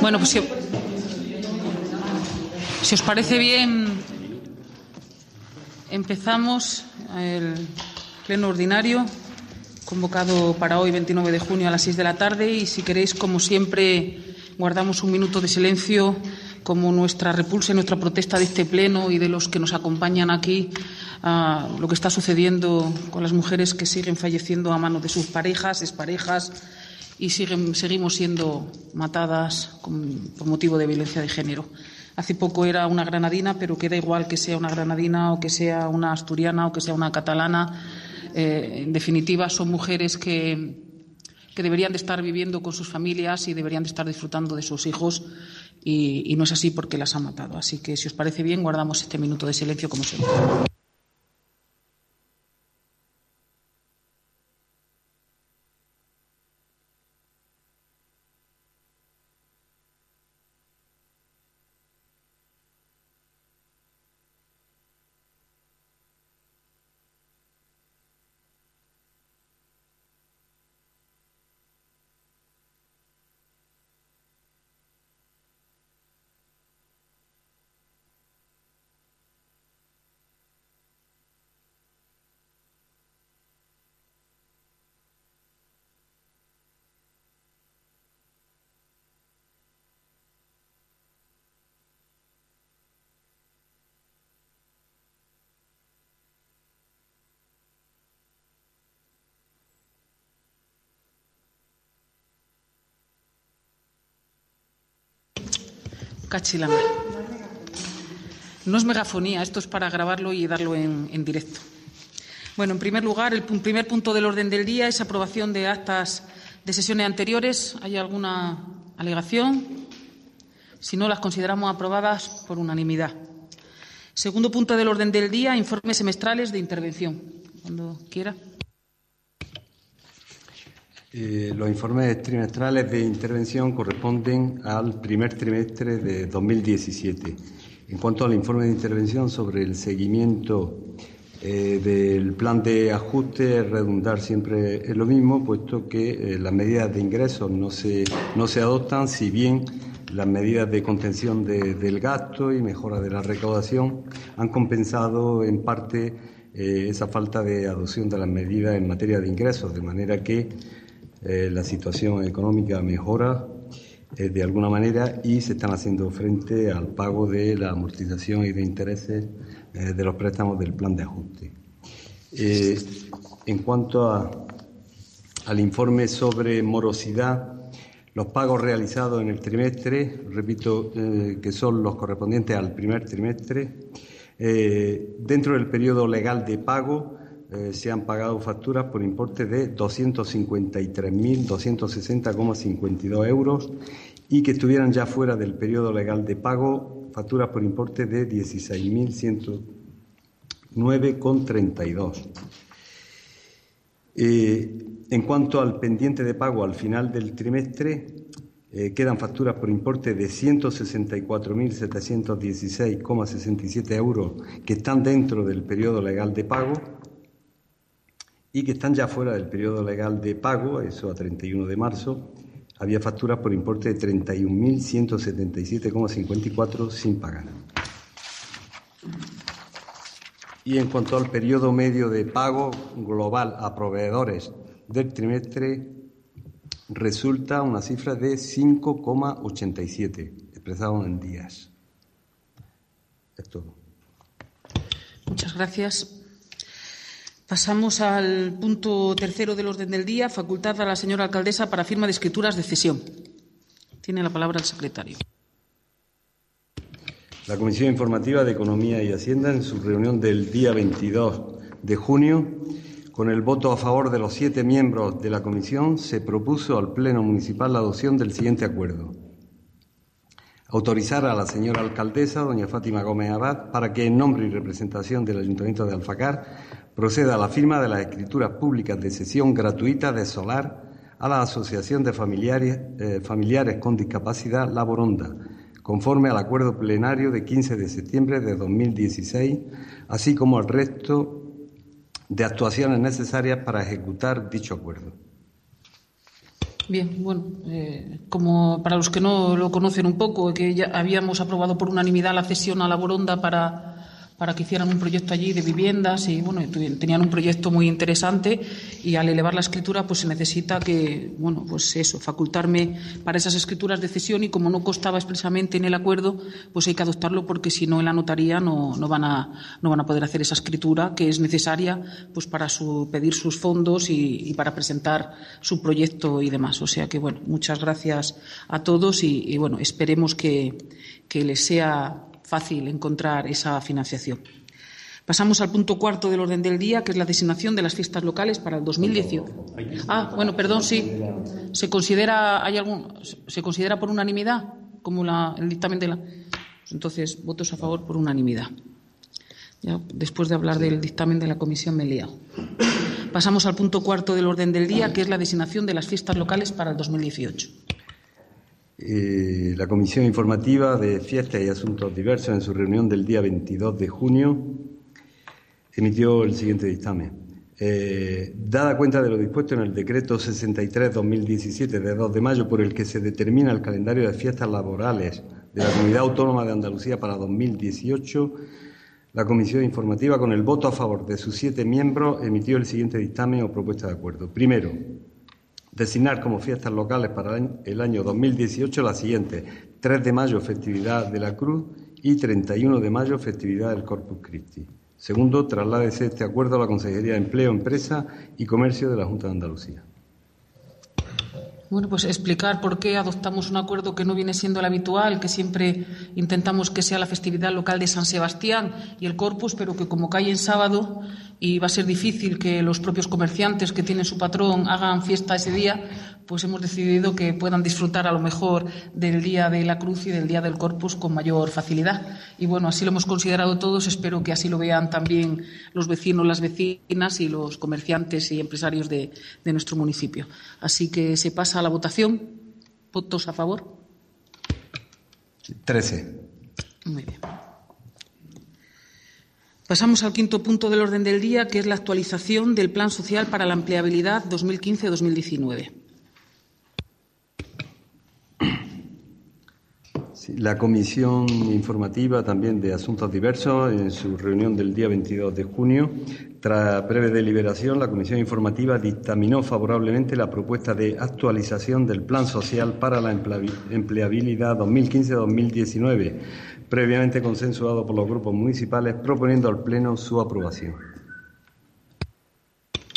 Bueno, pues si, si os parece bien, empezamos el pleno ordinario convocado para hoy, 29 de junio, a las 6 de la tarde. Y si queréis, como siempre, guardamos un minuto de silencio como nuestra repulsa y nuestra protesta de este pleno y de los que nos acompañan aquí a lo que está sucediendo con las mujeres que siguen falleciendo a manos de sus parejas, exparejas y siguen, seguimos siendo matadas por motivo de violencia de género. Hace poco era una granadina, pero queda igual que sea una granadina o que sea una asturiana o que sea una catalana. Eh, en definitiva, son mujeres que, deberían de estar viviendo con sus familias y deberían de estar disfrutando de sus hijos y, y no es así porque las ha matado. Así que, si os parece bien, guardamos este minuto de silencio como siempre. No es megafonía, esto es para grabarlo y darlo en, en directo. Bueno, en primer lugar, el primer punto del orden del día es aprobación de actas de sesiones anteriores. ¿Hay alguna alegación? Si no, las consideramos aprobadas por unanimidad. Segundo punto del orden del día, informes semestrales de intervención. Cuando quiera. Eh, los informes trimestrales de intervención corresponden al primer trimestre de 2017. En cuanto al informe de intervención sobre el seguimiento eh, del plan de ajuste, redundar siempre es lo mismo, puesto que eh, las medidas de ingresos no se, no se adoptan, si bien las medidas de contención de- del gasto y mejora de la recaudación han compensado en parte esa falta de adopción de las medidas en materia de ingresos, de manera que eh, la situación económica mejora eh, de alguna manera y se están haciendo frente al pago de la amortización y de intereses eh, de los préstamos del plan de ajuste. Eh, en cuanto a- al informe sobre morosidad, los pagos realizados en el trimestre, repito eh, que son los correspondientes al primer trimestre, eh, dentro del periodo legal de pago eh, se han pagado facturas por importe de 253.260,52 euros y que estuvieran ya fuera del periodo legal de pago facturas por importe de 16.109,32. Eh, en cuanto al pendiente de pago al final del trimestre, eh, quedan facturas por importe de 164.716,67 euros que están dentro del periodo legal de pago y que están ya fuera del periodo legal de pago, eso a 31 de marzo, había facturas por importe de 31.177,54 sin pagar. Y en cuanto al periodo medio de pago global a proveedores del trimestre, resulta una cifra de 5,87, expresado en días. Es todo. Muchas gracias. Pasamos al punto tercero del orden del día, facultad a la señora alcaldesa para firma de escrituras de cesión. Tiene la palabra el secretario. La Comisión Informativa de Economía y Hacienda, en su reunión del día 22 de junio, con el voto a favor de los siete miembros de la Comisión, se propuso al Pleno Municipal la adopción del siguiente acuerdo. Autorizar a la señora alcaldesa, doña Fátima Gómez Abad, para que, en nombre y representación del Ayuntamiento de Alfacar, proceda a la firma de las escrituras públicas de sesión gratuita de solar a la Asociación de Familiares, eh, Familiares con Discapacidad Laboronda, conforme al acuerdo plenario de 15 de septiembre de 2016, así como al resto de actuaciones necesarias para ejecutar dicho acuerdo. Bien, bueno, eh, como para los que no lo conocen un poco, que ya habíamos aprobado por unanimidad la cesión a la Boronda para para que hicieran un proyecto allí de viviendas y bueno, tenían un proyecto muy interesante y al elevar la escritura pues se necesita que, bueno, pues eso, facultarme para esas escrituras de cesión y como no constaba expresamente en el acuerdo, pues hay que adoptarlo porque si no en la notaría no, no, van, a, no van a poder hacer esa escritura que es necesaria pues para pedir sus fondos y, para presentar su proyecto y demás. O sea que bueno, muchas gracias a todos y, y bueno, esperemos que, que les sea fácil encontrar esa financiación. Pasamos al punto cuarto del orden del día, que es la designación de las fiestas locales para el 2018. Ah, bueno, perdón, sí. ¿Se considera, hay algún, se considera por unanimidad como el dictamen de la. Entonces, votos a favor por unanimidad. Ya, después de hablar del dictamen de la comisión me he Pasamos al punto cuarto del orden del día, que es la designación de las fiestas locales para el 2018. Eh, la Comisión Informativa de Fiestas y Asuntos Diversos, en su reunión del día 22 de junio, emitió el siguiente dictamen. Eh, dada cuenta de lo dispuesto en el decreto 63-2017 de 2 de mayo, por el que se determina el calendario de fiestas laborales de la Comunidad Autónoma de Andalucía para 2018, la Comisión Informativa, con el voto a favor de sus siete miembros, emitió el siguiente dictamen o propuesta de acuerdo. Primero, Designar como fiestas locales para el año 2018 las siguientes. 3 de mayo, festividad de la Cruz y 31 de mayo, festividad del Corpus Christi. Segundo, trasládese este acuerdo a la Consejería de Empleo, Empresa y Comercio de la Junta de Andalucía. Bueno, pues explicar por qué adoptamos un acuerdo que no viene siendo el habitual, que siempre intentamos que sea la festividad local de San Sebastián y el Corpus, pero que como cae en sábado y va a ser difícil que los propios comerciantes que tienen su patrón hagan fiesta ese día, pues hemos decidido que puedan disfrutar a lo mejor del Día de la Cruz y del Día del Corpus con mayor facilidad. Y bueno, así lo hemos considerado todos. Espero que así lo vean también los vecinos, las vecinas y los comerciantes y empresarios de, nuestro municipio. Así que se pasa a la votación. ¿Votos a favor? Trece. Muy bien. Pasamos al quinto punto del orden del día, que es la actualización del Plan Social para la Empleabilidad 2015-2019. La Comisión Informativa también de Asuntos Diversos, en su reunión del día 22 de junio, tras breve deliberación, la Comisión Informativa dictaminó favorablemente la propuesta de actualización del Plan Social para la Empleabilidad 2015-2019, previamente consensuado por los grupos municipales, proponiendo al Pleno su aprobación.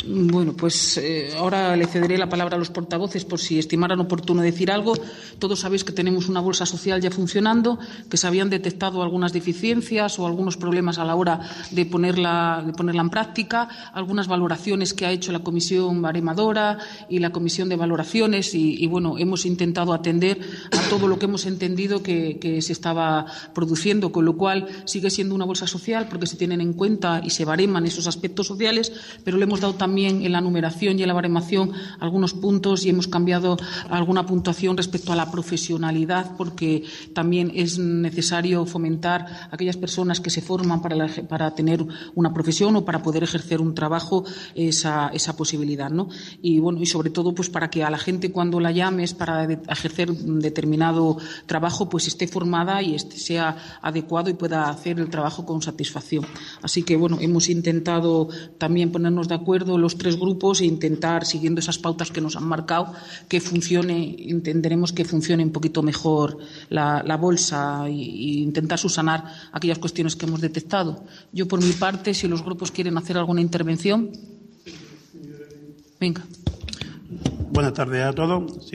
Bueno, pues eh, ahora le cederé la palabra a los portavoces por si estimaran oportuno decir algo. Todos sabéis que tenemos una bolsa social ya funcionando, que se habían detectado algunas deficiencias o algunos problemas a la hora de ponerla, de ponerla en práctica, algunas valoraciones que ha hecho la Comisión Baremadora y la Comisión de Valoraciones y, bueno, hemos intentado atender a todo lo que hemos entendido que, que se estaba produciendo, con lo cual sigue siendo una bolsa social porque se tienen en cuenta y se bareman esos aspectos sociales, pero le hemos dado también también en la numeración y en la baremación algunos puntos y hemos cambiado alguna puntuación respecto a la profesionalidad porque también es necesario fomentar a aquellas personas que se forman para, para tener una profesión o para poder ejercer un trabajo esa, esa posibilidad. ¿no? Y, bueno, y sobre todo pues para que a la gente cuando la llames para ejercer un determinado trabajo pues esté formada y esté, sea adecuado y pueda hacer el trabajo con satisfacción. Así que bueno, hemos intentado también ponernos de acuerdo los tres grupos e intentar, siguiendo esas pautas que nos han marcado, que funcione, entenderemos que funcione un poquito mejor la, bolsa e, intentar subsanar aquellas cuestiones que hemos detectado. Yo, por mi parte, si los grupos quieren hacer alguna intervención. Venga. Buenas tardes a todos.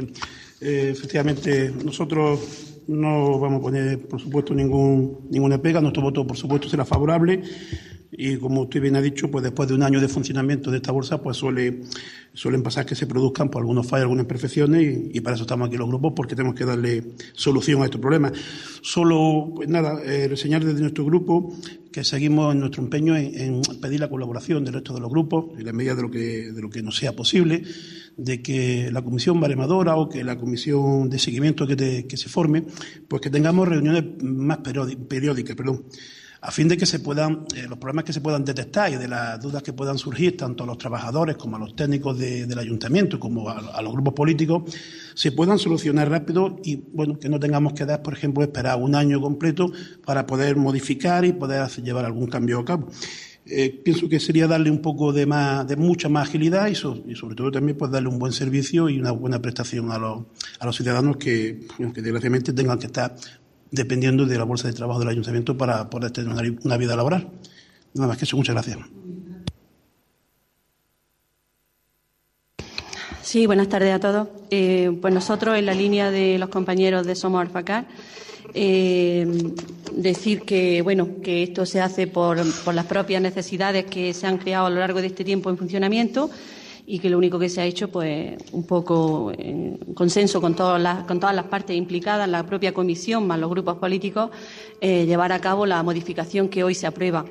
Eh, efectivamente, nosotros no vamos a poner, por supuesto, ningún, ninguna pega. Nuestro voto, por supuesto, será favorable y como usted bien ha dicho, pues después de un año de funcionamiento de esta bolsa, pues suele, suelen pasar que se produzcan pues, algunos fallos, algunas imperfecciones y, para eso estamos aquí los grupos porque tenemos que darle solución a estos problemas. Solo, pues nada, eh, reseñar desde nuestro grupo que seguimos en nuestro empeño en, pedir la colaboración del resto de los grupos, en la medida de lo que, de lo que nos sea posible, de que la comisión baremadora o que la comisión de seguimiento que, que se forme, pues que tengamos reuniones más periódicas, perdón a fin de que se puedan, eh, los problemas que se puedan detectar y de las dudas que puedan surgir tanto a los trabajadores como a los técnicos del ayuntamiento como a, los grupos políticos, se puedan solucionar rápido y, bueno, que no tengamos que dar, por ejemplo, esperar un año completo para poder modificar y poder llevar algún cambio a cabo. Eh, pienso que sería darle un poco de más, de mucha más agilidad y, sobre todo también pues darle un buen servicio y una buena prestación a los, a los ciudadanos que, que desgraciadamente tengan que estar dependiendo de la bolsa de trabajo del ayuntamiento para poder tener una, vida laboral. Nada más que eso, muchas gracias. Sí, buenas tardes a todos. Eh, pues nosotros, en la línea de los compañeros de Somos Alfacar, eh, decir que bueno que esto se hace por, por las propias necesidades que se han creado a lo largo de este tiempo en funcionamiento y que lo único que se ha hecho, pues, un poco en consenso con todas las, con todas las partes implicadas, la propia comisión más los grupos políticos, eh, llevar a cabo la modificación que hoy se aprueba.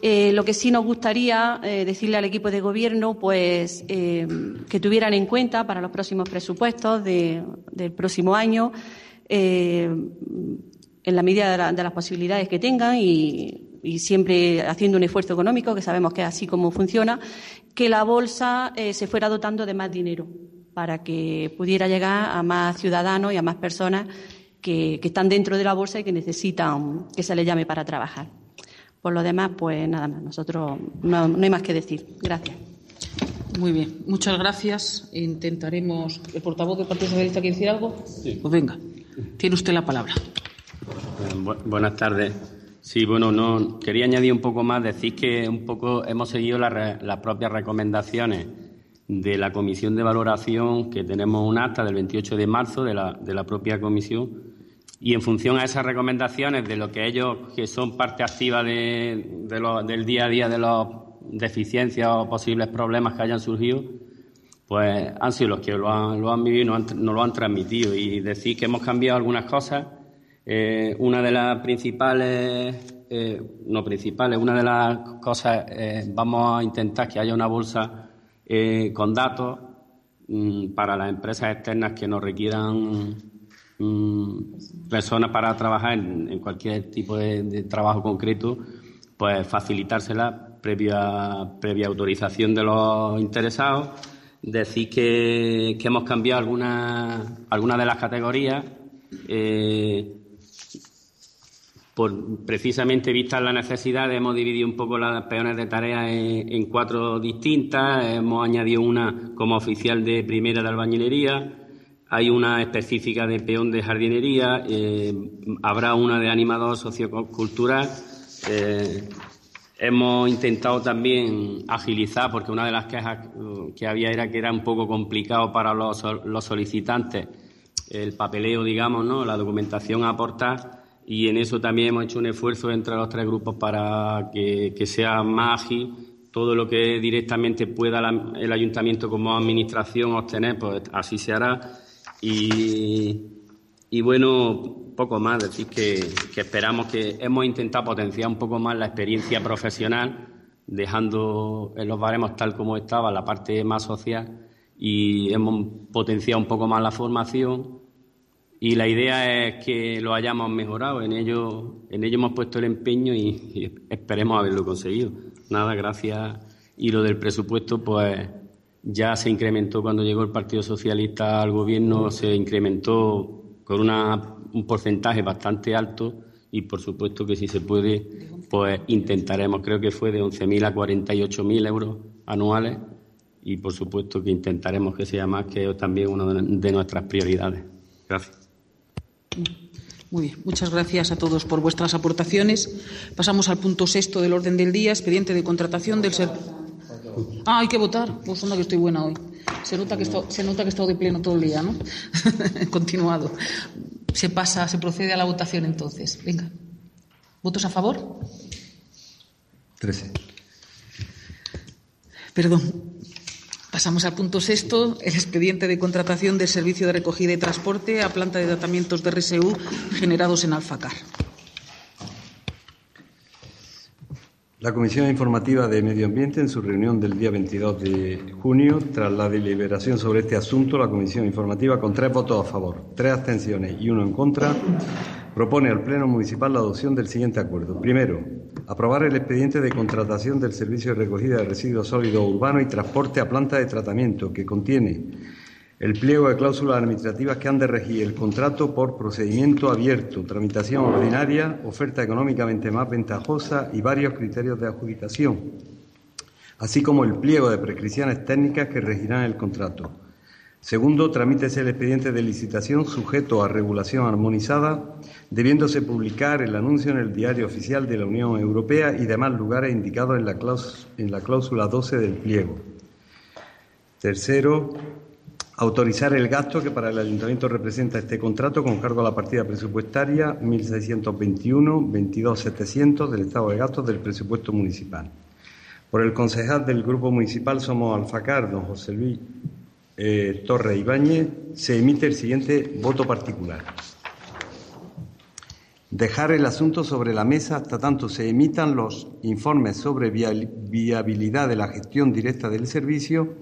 Eh, lo que sí nos gustaría eh, decirle al equipo de gobierno, pues, que tuvieran en cuenta para los próximos presupuestos del próximo año, en la medida de las posibilidades que tengan y y siempre haciendo un esfuerzo económico, que sabemos que es así como funciona, que la bolsa eh, se fuera dotando de más dinero para que pudiera llegar a más ciudadanos y a más personas que, están dentro de la bolsa y que necesitan que se les llame para trabajar. Por lo demás, pues nada más, nosotros no, hay más que decir. Gracias. Muy bien, muchas gracias. Intentaremos. ¿El portavoz del Partido Socialista quiere decir algo? Sí. Pues venga, tiene usted la palabra. buenas tardes. Sí, bueno, no quería añadir un poco más, decir que un poco hemos seguido las propias recomendaciones de la comisión de valoración, que tenemos un acta del 28 de marzo de la, de la propia comisión, y en función a esas recomendaciones de lo que ellos, que son parte activa de, del día a día de las deficiencias o posibles problemas que hayan surgido, pues han sido los que lo han, lo han vivido y nos lo han transmitido. Y decir que hemos cambiado algunas cosas eh, una de las principales, eh, no principales, una de las cosas, eh, vamos a intentar que haya una bolsa con datos mm, para las empresas externas que nos requieran mm, personas para trabajar en, cualquier tipo de, trabajo concreto, pues facilitársela previa, previa autorización de los interesados. Decir que, hemos cambiado algunas alguna de las categorías. Eh, por precisamente vista la necesidad, hemos dividido un poco las peones de tareas en, cuatro distintas. Hemos añadido una como oficial de primera de albañilería, hay una específica de peón de jardinería, eh, habrá una de animador sociocultural. Eh, hemos intentado también agilizar, porque una de las quejas que había era que era un poco complicado para los, los solicitantes el papeleo, digamos, ¿no? la documentación a aportar y en eso también hemos hecho un esfuerzo entre los tres grupos para que, sea más ágil todo lo que directamente pueda el ayuntamiento como administración obtener, pues así se hará. Y, bueno, poco más, decir que, que, esperamos que hemos intentado potenciar un poco más la experiencia profesional, dejando en los baremos tal como estaba la parte más social y hemos potenciado un poco más la formación y la idea es que lo hayamos mejorado. En ello, en ello hemos puesto el empeño y, esperemos haberlo conseguido. Nada, gracias. Y lo del presupuesto, pues ya se incrementó cuando llegó el Partido Socialista al gobierno, se incrementó con una, un porcentaje bastante alto y por supuesto que si se puede, pues intentaremos. Creo que fue de 11.000 a 48.000 euros anuales y por supuesto que intentaremos que sea más, que es también una de nuestras prioridades. Gracias. Muy bien, muchas gracias a todos por vuestras aportaciones. Pasamos al punto sexto del orden del día, expediente de contratación del ser. Ah, hay que votar. Pues anda que estoy buena hoy. Se nota que esto, se nota que he estado de pleno todo el día, ¿no? Continuado. Se pasa, se procede a la votación entonces. Venga. ¿Votos a favor? Trece. Perdón. Pasamos al punto sexto, el expediente de contratación del servicio de recogida y transporte a planta de tratamientos de RSU generados en Alfacar. La Comisión Informativa de Medio Ambiente, en su reunión del día 22 de junio, tras la deliberación sobre este asunto, la Comisión Informativa, con tres votos a favor, tres abstenciones y uno en contra, propone al Pleno Municipal la adopción del siguiente acuerdo. Primero, aprobar el expediente de contratación del servicio de recogida de residuos sólidos urbanos y transporte a planta de tratamiento, que contiene el pliego de cláusulas administrativas que han de regir el contrato por procedimiento abierto, tramitación ordinaria, oferta económicamente más ventajosa y varios criterios de adjudicación, así como el pliego de prescripciones técnicas que regirán el contrato. Segundo, tramítese el expediente de licitación sujeto a regulación armonizada, debiéndose publicar el anuncio en el Diario Oficial de la Unión Europea y demás lugares indicados en la, en la cláusula 12 del pliego. Tercero, autorizar el gasto que para el Ayuntamiento representa este contrato con cargo a la partida presupuestaria 1621-22-700 del estado de gastos del presupuesto municipal. Por el concejal del Grupo Municipal Somos Alfacar, don José Luis eh, Torre Ibáñez, se emite el siguiente voto particular. Dejar el asunto sobre la mesa hasta tanto se emitan los informes sobre viabilidad de la gestión directa del servicio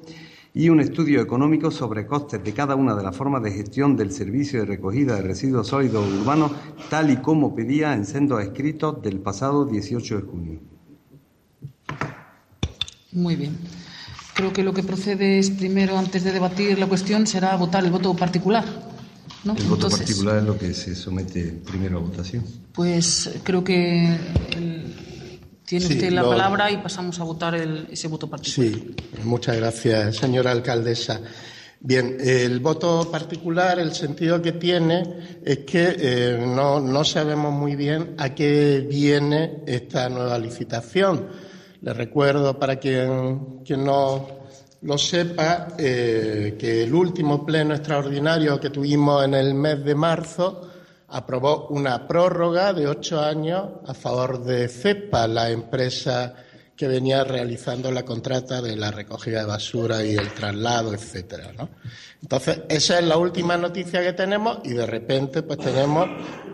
y un estudio económico sobre costes de cada una de las formas de gestión del servicio de recogida de residuos sólidos urbanos, tal y como pedía en sendos escritos del pasado 18 de junio. Muy bien. Creo que lo que procede es primero, antes de debatir la cuestión, será votar el voto particular. ¿no? El voto particular es lo que se somete primero a votación. Pues creo que tiene usted la palabra y pasamos a votar ese voto particular. Sí, muchas gracias, señora alcaldesa. Bien, el voto particular, el sentido que tiene es que eh, no, sabemos muy bien a qué viene esta nueva licitación. Le recuerdo, para quien, quien no lo sepa, eh, que el último pleno extraordinario que tuvimos en el mes de marzo aprobó una prórroga de ocho años a favor de CEPA, la empresa que venía realizando la contrata de la recogida de basura y el traslado, etcétera. Entonces, esa es la última noticia que tenemos y de repente pues tenemos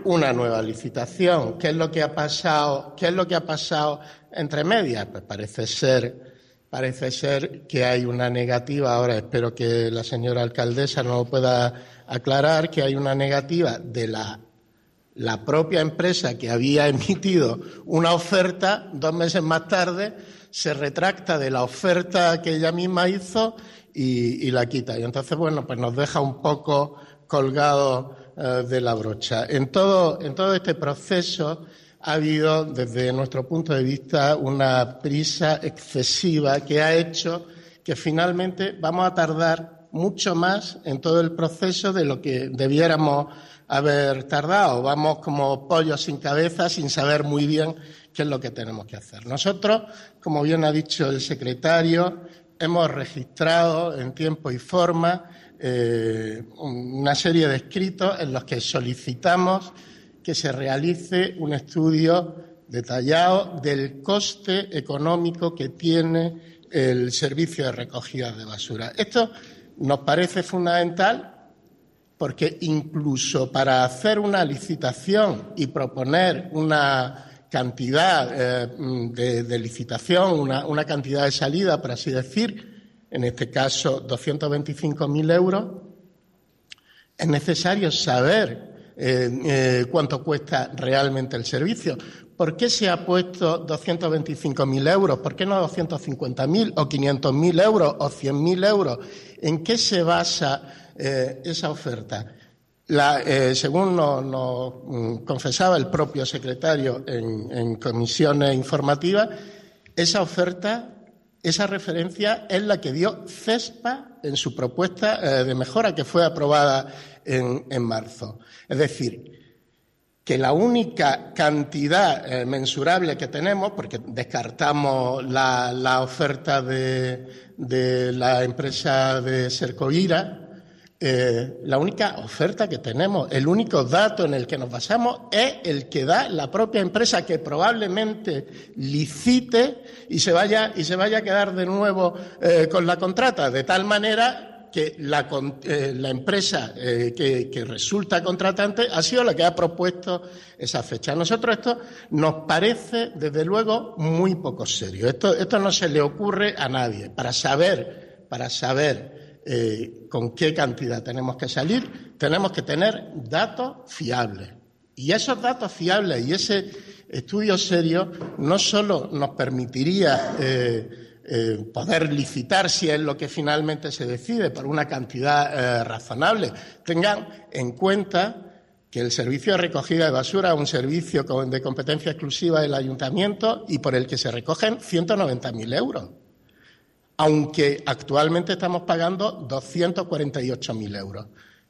una nueva licitación. ¿Qué es lo que ha pasado? ¿Qué es lo que ha pasado entre medias? Pues parece ser parece ser que hay una negativa. Ahora espero que la señora alcaldesa nos lo pueda aclarar que hay una negativa de la la propia empresa que había emitido una oferta, dos meses más tarde, se retracta de la oferta que ella misma hizo y, la quita. Y entonces, bueno, pues nos deja un poco colgados eh, de la brocha. En todo, en todo este proceso ha habido, desde nuestro punto de vista, una prisa excesiva que ha hecho que finalmente vamos a tardar mucho más en todo el proceso de lo que debiéramos haber tardado. Vamos como pollos sin cabeza, sin saber muy bien qué es lo que tenemos que hacer. Nosotros, como bien ha dicho el secretario, hemos registrado en tiempo y forma eh, una serie de escritos en los que solicitamos que se realice un estudio detallado del coste económico que tiene el servicio de recogida de basura. Esto nos parece fundamental porque incluso para hacer una licitación y proponer una cantidad eh, de, licitación, una, cantidad de salida, por así decir, en este caso 225.000 euros, es necesario saber eh, eh, cuánto cuesta realmente el servicio. ¿Por qué se ha puesto 225.000 euros? ¿Por qué no 250.000 o 500.000 euros o 100.000 euros? ¿En qué se basa eh, esa oferta. Eh, según nos, mm, confesaba el propio secretario en, comisiones informativas, esa oferta, esa referencia es la que dio CESPA en su propuesta eh, de mejora que fue aprobada en, marzo. Es decir, que la única cantidad mensurable que tenemos, porque descartamos la, oferta de, de, la empresa de Sercoira, eh, la única oferta que tenemos, el único dato en el que nos basamos es el que da la propia empresa que probablemente licite y se vaya, y se vaya a quedar de nuevo eh, con la contrata, de tal manera que la, eh, empresa que, resulta contratante ha sido la que ha propuesto esa fecha. A nosotros esto nos parece, desde luego, muy poco serio. Esto, esto no se le ocurre a nadie. Para saber, para saber eh, con qué cantidad tenemos que salir, tenemos que tener datos fiables. Y esos datos fiables y ese estudio serio no solo nos permitiría eh, eh, poder licitar si es lo que finalmente se decide por una cantidad razonable, tengan en cuenta que el servicio de recogida de basura es un servicio de competencia exclusiva del ayuntamiento y por el que se recogen 190.000 euros, aunque actualmente estamos pagando 248.000 euros.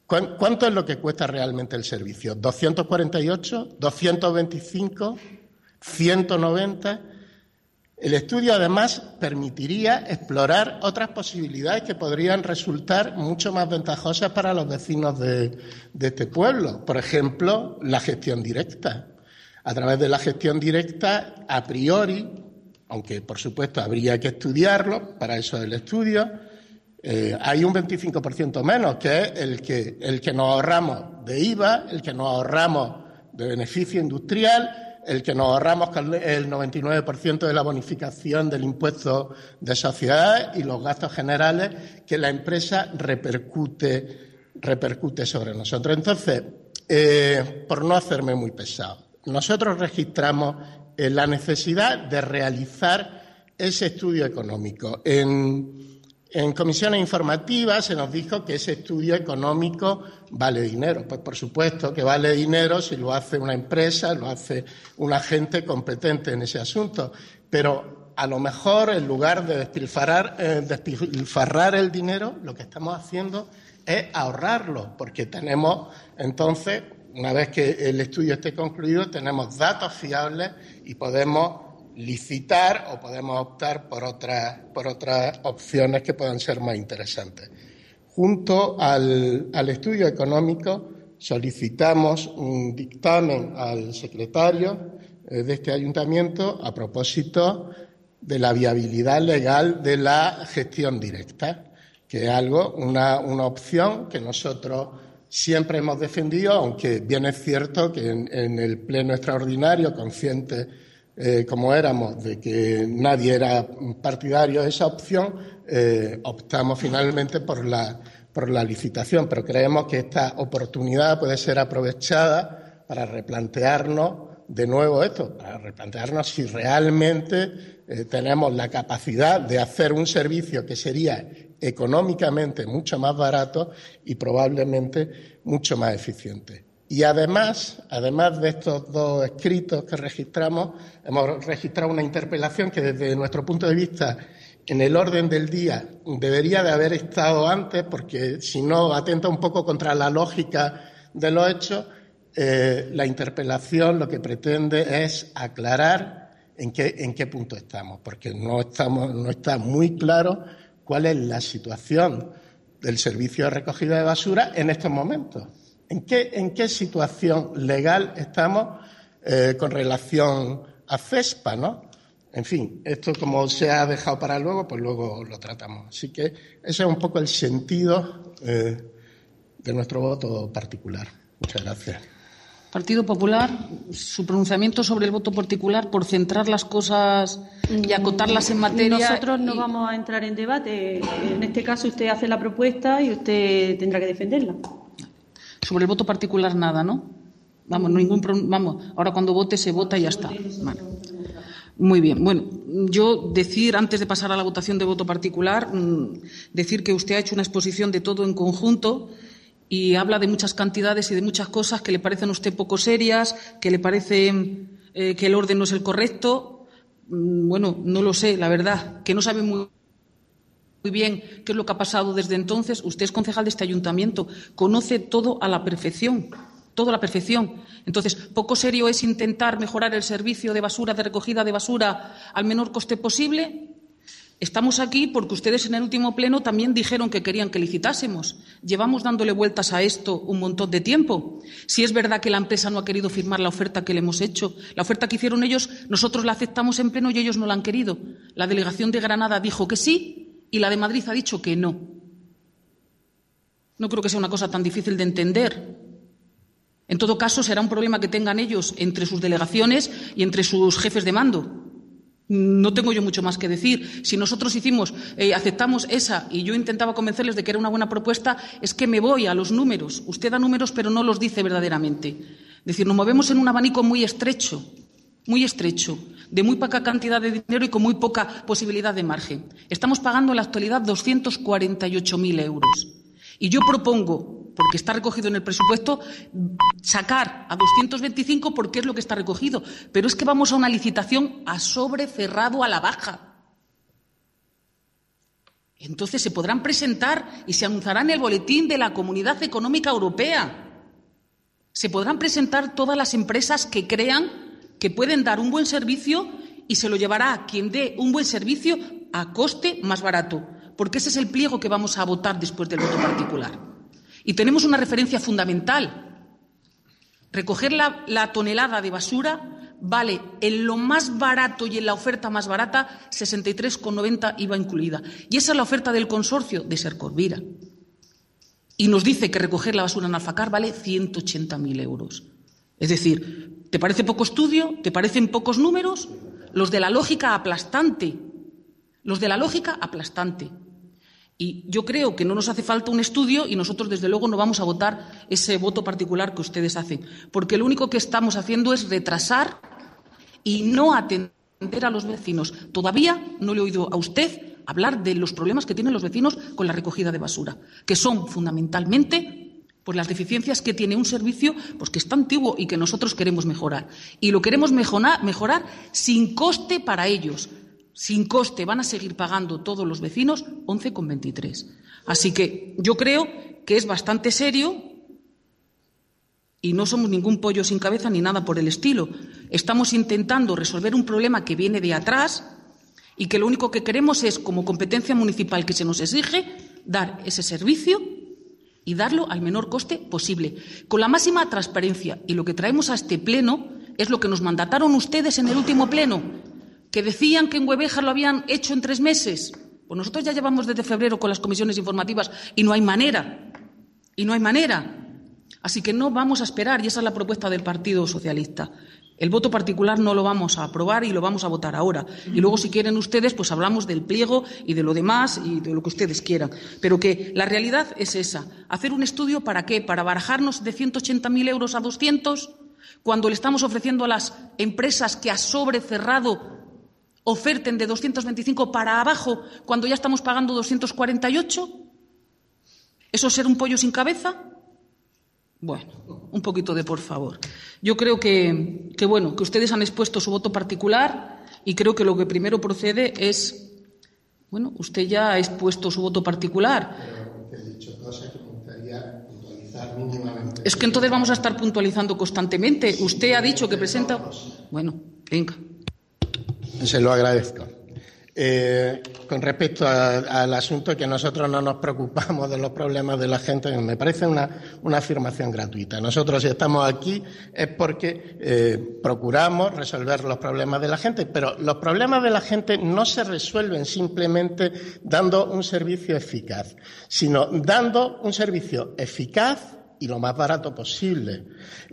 ¿Cuánto es lo que cuesta realmente el servicio? ¿248? ¿225? ¿190? El estudio, además, permitiría explorar otras posibilidades que podrían resultar mucho más ventajosas para los vecinos de, este pueblo. Por ejemplo, la gestión directa. A través de la gestión directa, a priori, aunque por supuesto habría que estudiarlo, para eso el estudio, eh, hay un 25% menos, que es el que, el que nos ahorramos de IVA, el que nos ahorramos de beneficio industrial, el que nos ahorramos el 99% de la bonificación del impuesto de sociedades y los gastos generales que la empresa repercute, repercute sobre nosotros. Entonces, eh, por no hacerme muy pesado, nosotros registramos eh, la necesidad de realizar ese estudio económico. En, en comisiones informativas se nos dijo que ese estudio económico vale dinero. Pues por supuesto que vale dinero si lo hace una empresa, lo hace un agente competente en ese asunto. Pero a lo mejor en lugar de despilfarrar, eh, despilfarrar el dinero, lo que estamos haciendo es ahorrarlo, porque tenemos entonces, una vez que el estudio esté concluido, tenemos datos fiables y podemos licitar o podemos optar por otras, por otras opciones que puedan ser más interesantes. Junto al, estudio económico solicitamos un dictamen al secretario eh, de este ayuntamiento a propósito de la viabilidad legal de la gestión directa, que es algo, una, opción que nosotros siempre hemos defendido, aunque bien es cierto que en, el pleno extraordinario, consciente eh, como éramos, de que nadie era partidario de esa opción, eh, optamos finalmente por la, por la licitación, pero creemos que esta oportunidad puede ser aprovechada para replantearnos de nuevo esto, para replantearnos si realmente eh, tenemos la capacidad de hacer un servicio que sería económicamente mucho más barato y probablemente mucho más eficiente. Y además, además de estos dos escritos que registramos, hemos registrado una interpelación que desde nuestro punto de vista en el orden del día debería de haber estado antes, porque si no atenta un poco contra la lógica de los hechos. Eh, la interpelación lo que pretende es aclarar en qué, en qué punto estamos, porque no, estamos, no está muy claro cuál es la situación del servicio de recogida de basura en estos momentos. ¿En qué, situación legal estamos eh, con relación a CESPA, no? En fin, esto como se ha dejado para luego, pues luego lo tratamos. Así que ese es un poco el sentido eh, de nuestro voto particular. Muchas gracias. Partido Popular, su pronunciamiento sobre el voto particular por centrar las cosas y acotarlas en materia. Nosotros no vamos a entrar en debate. En este caso, usted hace la propuesta y usted tendrá que defenderla. Sobre el voto particular nada, ¿no? Vamos, ningún vamos, ahora cuando vote se vota y ya está. Muy bien. Bueno, yo decir, antes de pasar a la votación de voto particular, mm, decir que usted ha hecho una exposición de todo en conjunto y habla de muchas cantidades y de muchas cosas que le parecen a usted poco serias, que le parece eh, que el orden no es el correcto. Mm, bueno, no lo sé, la verdad, que no sabe muy muy bien qué es lo que ha pasado desde entonces. Usted es concejal de este ayuntamiento, conoce todo a la perfección, todo a la perfección. Entonces, poco serio es intentar mejorar el servicio de basura, de recogida de basura al menor coste posible. Estamos aquí porque ustedes en el último pleno también dijeron que querían que licitásemos. Llevamos dándole vueltas a esto un montón de tiempo. Si es verdad que la empresa no ha querido firmar la oferta que le hemos hecho, la oferta que hicieron ellos, nosotros la aceptamos en pleno y ellos no la han querido. La delegación de Granada dijo que sí y la de Madrid ha dicho que no. No creo que sea una cosa tan difícil de entender. En todo caso, será un problema que tengan ellos entre sus delegaciones y entre sus jefes de mando. No tengo yo mucho más que decir. Si nosotros hicimos, eh, aceptamos esa y yo intentaba convencerles de que era una buena propuesta, es que me voy a los números. Usted da números, pero no los dice verdaderamente. decir, nos movemos en un abanico muy estrecho, muy estrecho, de muy poca cantidad de dinero y con muy poca posibilidad de margen. Estamos pagando en la actualidad 248.000 euros. Y yo propongo, porque está recogido en el presupuesto, sacar a 225 porque es lo que está recogido. Pero es que vamos a una licitación a sobre cerrado a la baja. Entonces se podrán presentar y se anunciará en el boletín de la Comunidad Económica Europea. Se podrán presentar todas las empresas que crean que pueden dar un buen servicio y se lo llevará quien dé un buen servicio a coste más barato, porque ese es el pliego que vamos a votar después del voto particular. Y tenemos una referencia fundamental. Recoger la, la tonelada de basura vale en lo más barato y en la oferta más barata 63,90 IVA incluida. Y esa es la oferta del consorcio de Sercorvira. Y nos dice que recoger la basura en Alfacar vale 180.000 euros. Es decir, ¿te parece poco estudio? ¿Te parecen pocos números? Los de la lógica aplastante. Los de la lógica aplastante. Y yo creo que no nos hace falta un estudio y nosotros, desde luego, no vamos a votar ese voto particular que ustedes hacen, porque lo único que estamos haciendo es retrasar y no atender a los vecinos. Todavía no le he oído a usted hablar de los problemas que tienen los vecinos con la recogida de basura, que son fundamentalmente pues las deficiencias que tiene un servicio pues que está antiguo y que nosotros queremos mejorar. Y lo queremos mejorar sin coste para ellos, sin coste van a seguir pagando todos los vecinos 11,23. Así que yo creo que es bastante serio y no somos ningún pollo sin cabeza ni nada por el estilo. Estamos intentando resolver un problema que viene de atrás y que lo único que queremos es, como competencia municipal que se nos exige, dar ese servicio y darlo al menor coste posible, con la máxima transparencia. Y lo que traemos a este pleno es lo que nos mandataron ustedes en el último pleno, que decían que en Hueveja lo habían hecho en tres meses. Pues nosotros ya llevamos desde febrero con las comisiones informativas y no hay manera. Y no hay manera. Así que no vamos a esperar, y esa es la propuesta del Partido Socialista. El voto particular no lo vamos a aprobar y lo vamos a votar ahora. Y luego, si quieren ustedes, pues hablamos del pliego y de lo demás y de lo que ustedes quieran. Pero que la realidad es esa. Hacer un estudio para qué? Para barajarnos de 180.000 euros a 200 cuando le estamos ofreciendo a las empresas que a sobre cerrado oferten de 225 para abajo cuando ya estamos pagando 248? ¿Eso es ser un pollo sin cabeza? Bueno, un poquito de por favor. Yo creo que, que, bueno, que ustedes han expuesto su voto particular y creo que lo que primero procede es, bueno, usted ya ha expuesto su voto particular. Es que entonces vamos a estar puntualizando constantemente. Usted ha dicho que presenta. Bueno, venga. Se lo agradezco. Eh, con respecto al asunto que nosotros no nos preocupamos de los problemas de la gente, me parece una, afirmación gratuita. Nosotros si estamos aquí es porque eh, procuramos resolver los problemas de la gente, pero los problemas de la gente no se resuelven simplemente dando un servicio eficaz, sino dando un servicio eficaz y lo más barato posible.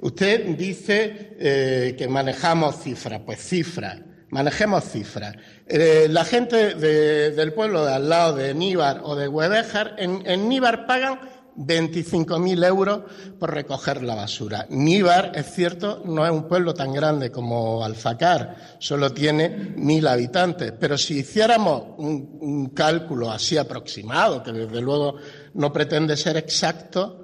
Usted dice eh, que manejamos cifras, pues cifras manejemos cifras. Eh, la gente del pueblo de al lado de Níbar o de Huevejar, en, Níbar pagan 25.000 euros por recoger la basura. Níbar, es cierto, no es un pueblo tan grande como Alfacar, solo tiene mil habitantes, pero si hiciéramos un cálculo así aproximado, que desde luego no pretende ser exacto,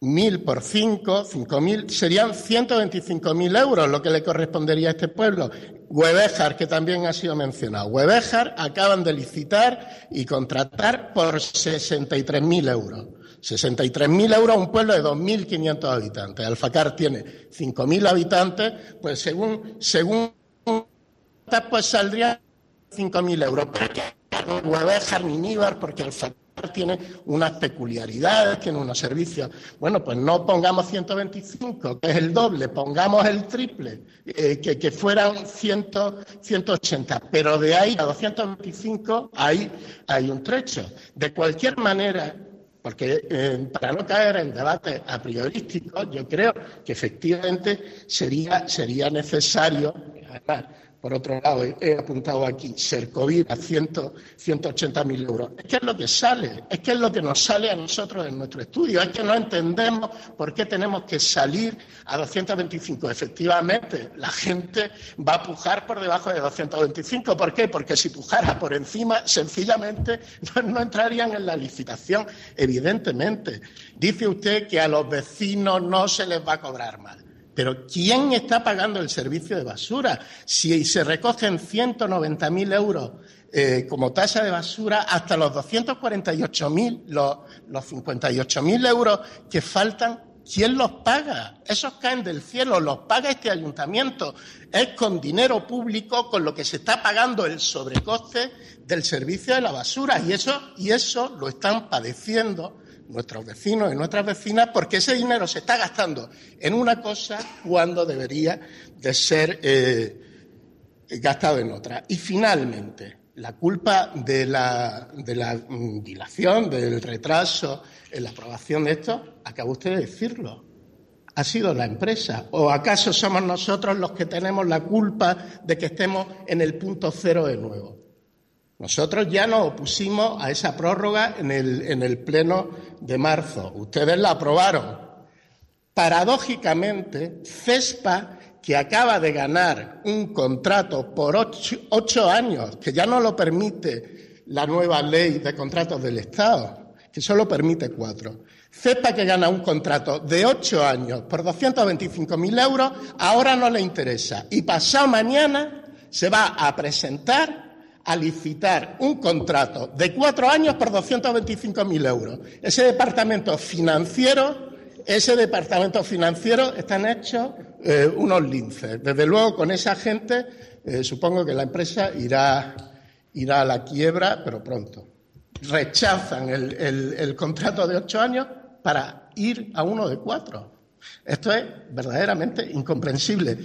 mil por cinco, cinco mil, serían 125.000 euros lo que le correspondería a este pueblo. Huevejar, que también ha sido mencionado. Huevejar acaban de licitar y contratar por 63.000 euros. 63.000 euros a un pueblo de 2.500 habitantes. Alfacar tiene 5.000 habitantes, pues según, según pues saldría 5.000 euros. Huevejar ni Níbar, porque Alfacar tiene unas peculiaridades, tiene unos servicios. Bueno, pues no pongamos 125, que es el doble, pongamos el triple, eh, que, fueran 100, 180, pero de ahí a 225 hay, hay un trecho. De cualquier manera, porque eh, para no caer en debates a priorísticos, yo creo que efectivamente sería, sería necesario, además, por otro lado, he apuntado aquí, Sercovir a 180 mil euros. Es que es lo que sale, es que es lo que nos sale a nosotros en nuestro estudio. Es que no entendemos por qué tenemos que salir a 225. Efectivamente, la gente va a pujar por debajo de 225. ¿Por qué? Porque si pujara por encima, sencillamente no entrarían en la licitación, evidentemente. Dice usted que a los vecinos no se les va a cobrar mal. Pero ¿quién está pagando el servicio de basura? Si se recogen 190.000 euros eh, como tasa de basura, hasta los 248.000, los, los 58.000 euros que faltan, ¿quién los paga? Esos caen del cielo, los paga este ayuntamiento. Es con dinero público con lo que se está pagando el sobrecoste del servicio de la basura. Y eso, y eso lo están padeciendo nuestros vecinos y nuestras vecinas porque ese dinero se está gastando en una cosa cuando debería de ser eh, gastado en otra. Y finalmente, la culpa de la, de la dilación, del retraso en la aprobación de esto, acaba usted de decirlo, ha sido la empresa. ¿O acaso somos nosotros los que tenemos la culpa de que estemos en el punto cero de nuevo? Nosotros ya nos opusimos a esa prórroga en el, pleno de marzo. Ustedes la aprobaron. Paradójicamente, CESPA, que acaba de ganar un contrato por ocho, años, que ya no lo permite la nueva ley de contratos del Estado, que solo permite cuatro. CESPA que gana un contrato de ocho años por 225.000 euros, ahora no le interesa. Y pasado mañana se va a presentar a licitar un contrato de cuatro años por 225.000 euros. Ese departamento financiero, ese departamento financiero están hechos eh, unos linces. Desde luego, con esa gente, eh, supongo que la empresa irá, irá a la quiebra, pero pronto. Rechazan el contrato de ocho años para ir a uno de cuatro. Esto es verdaderamente incomprensible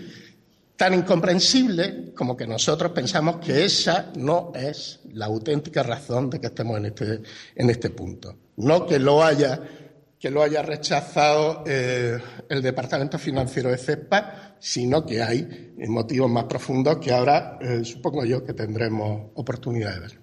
tan incomprensible como que nosotros pensamos que esa no es la auténtica razón de que estemos en este, en este punto. No que lo haya, que lo haya rechazado eh, el Departamento Financiero de CEPA, sino que hay motivos más profundos que ahora eh, supongo yo que tendremos oportunidad de ver.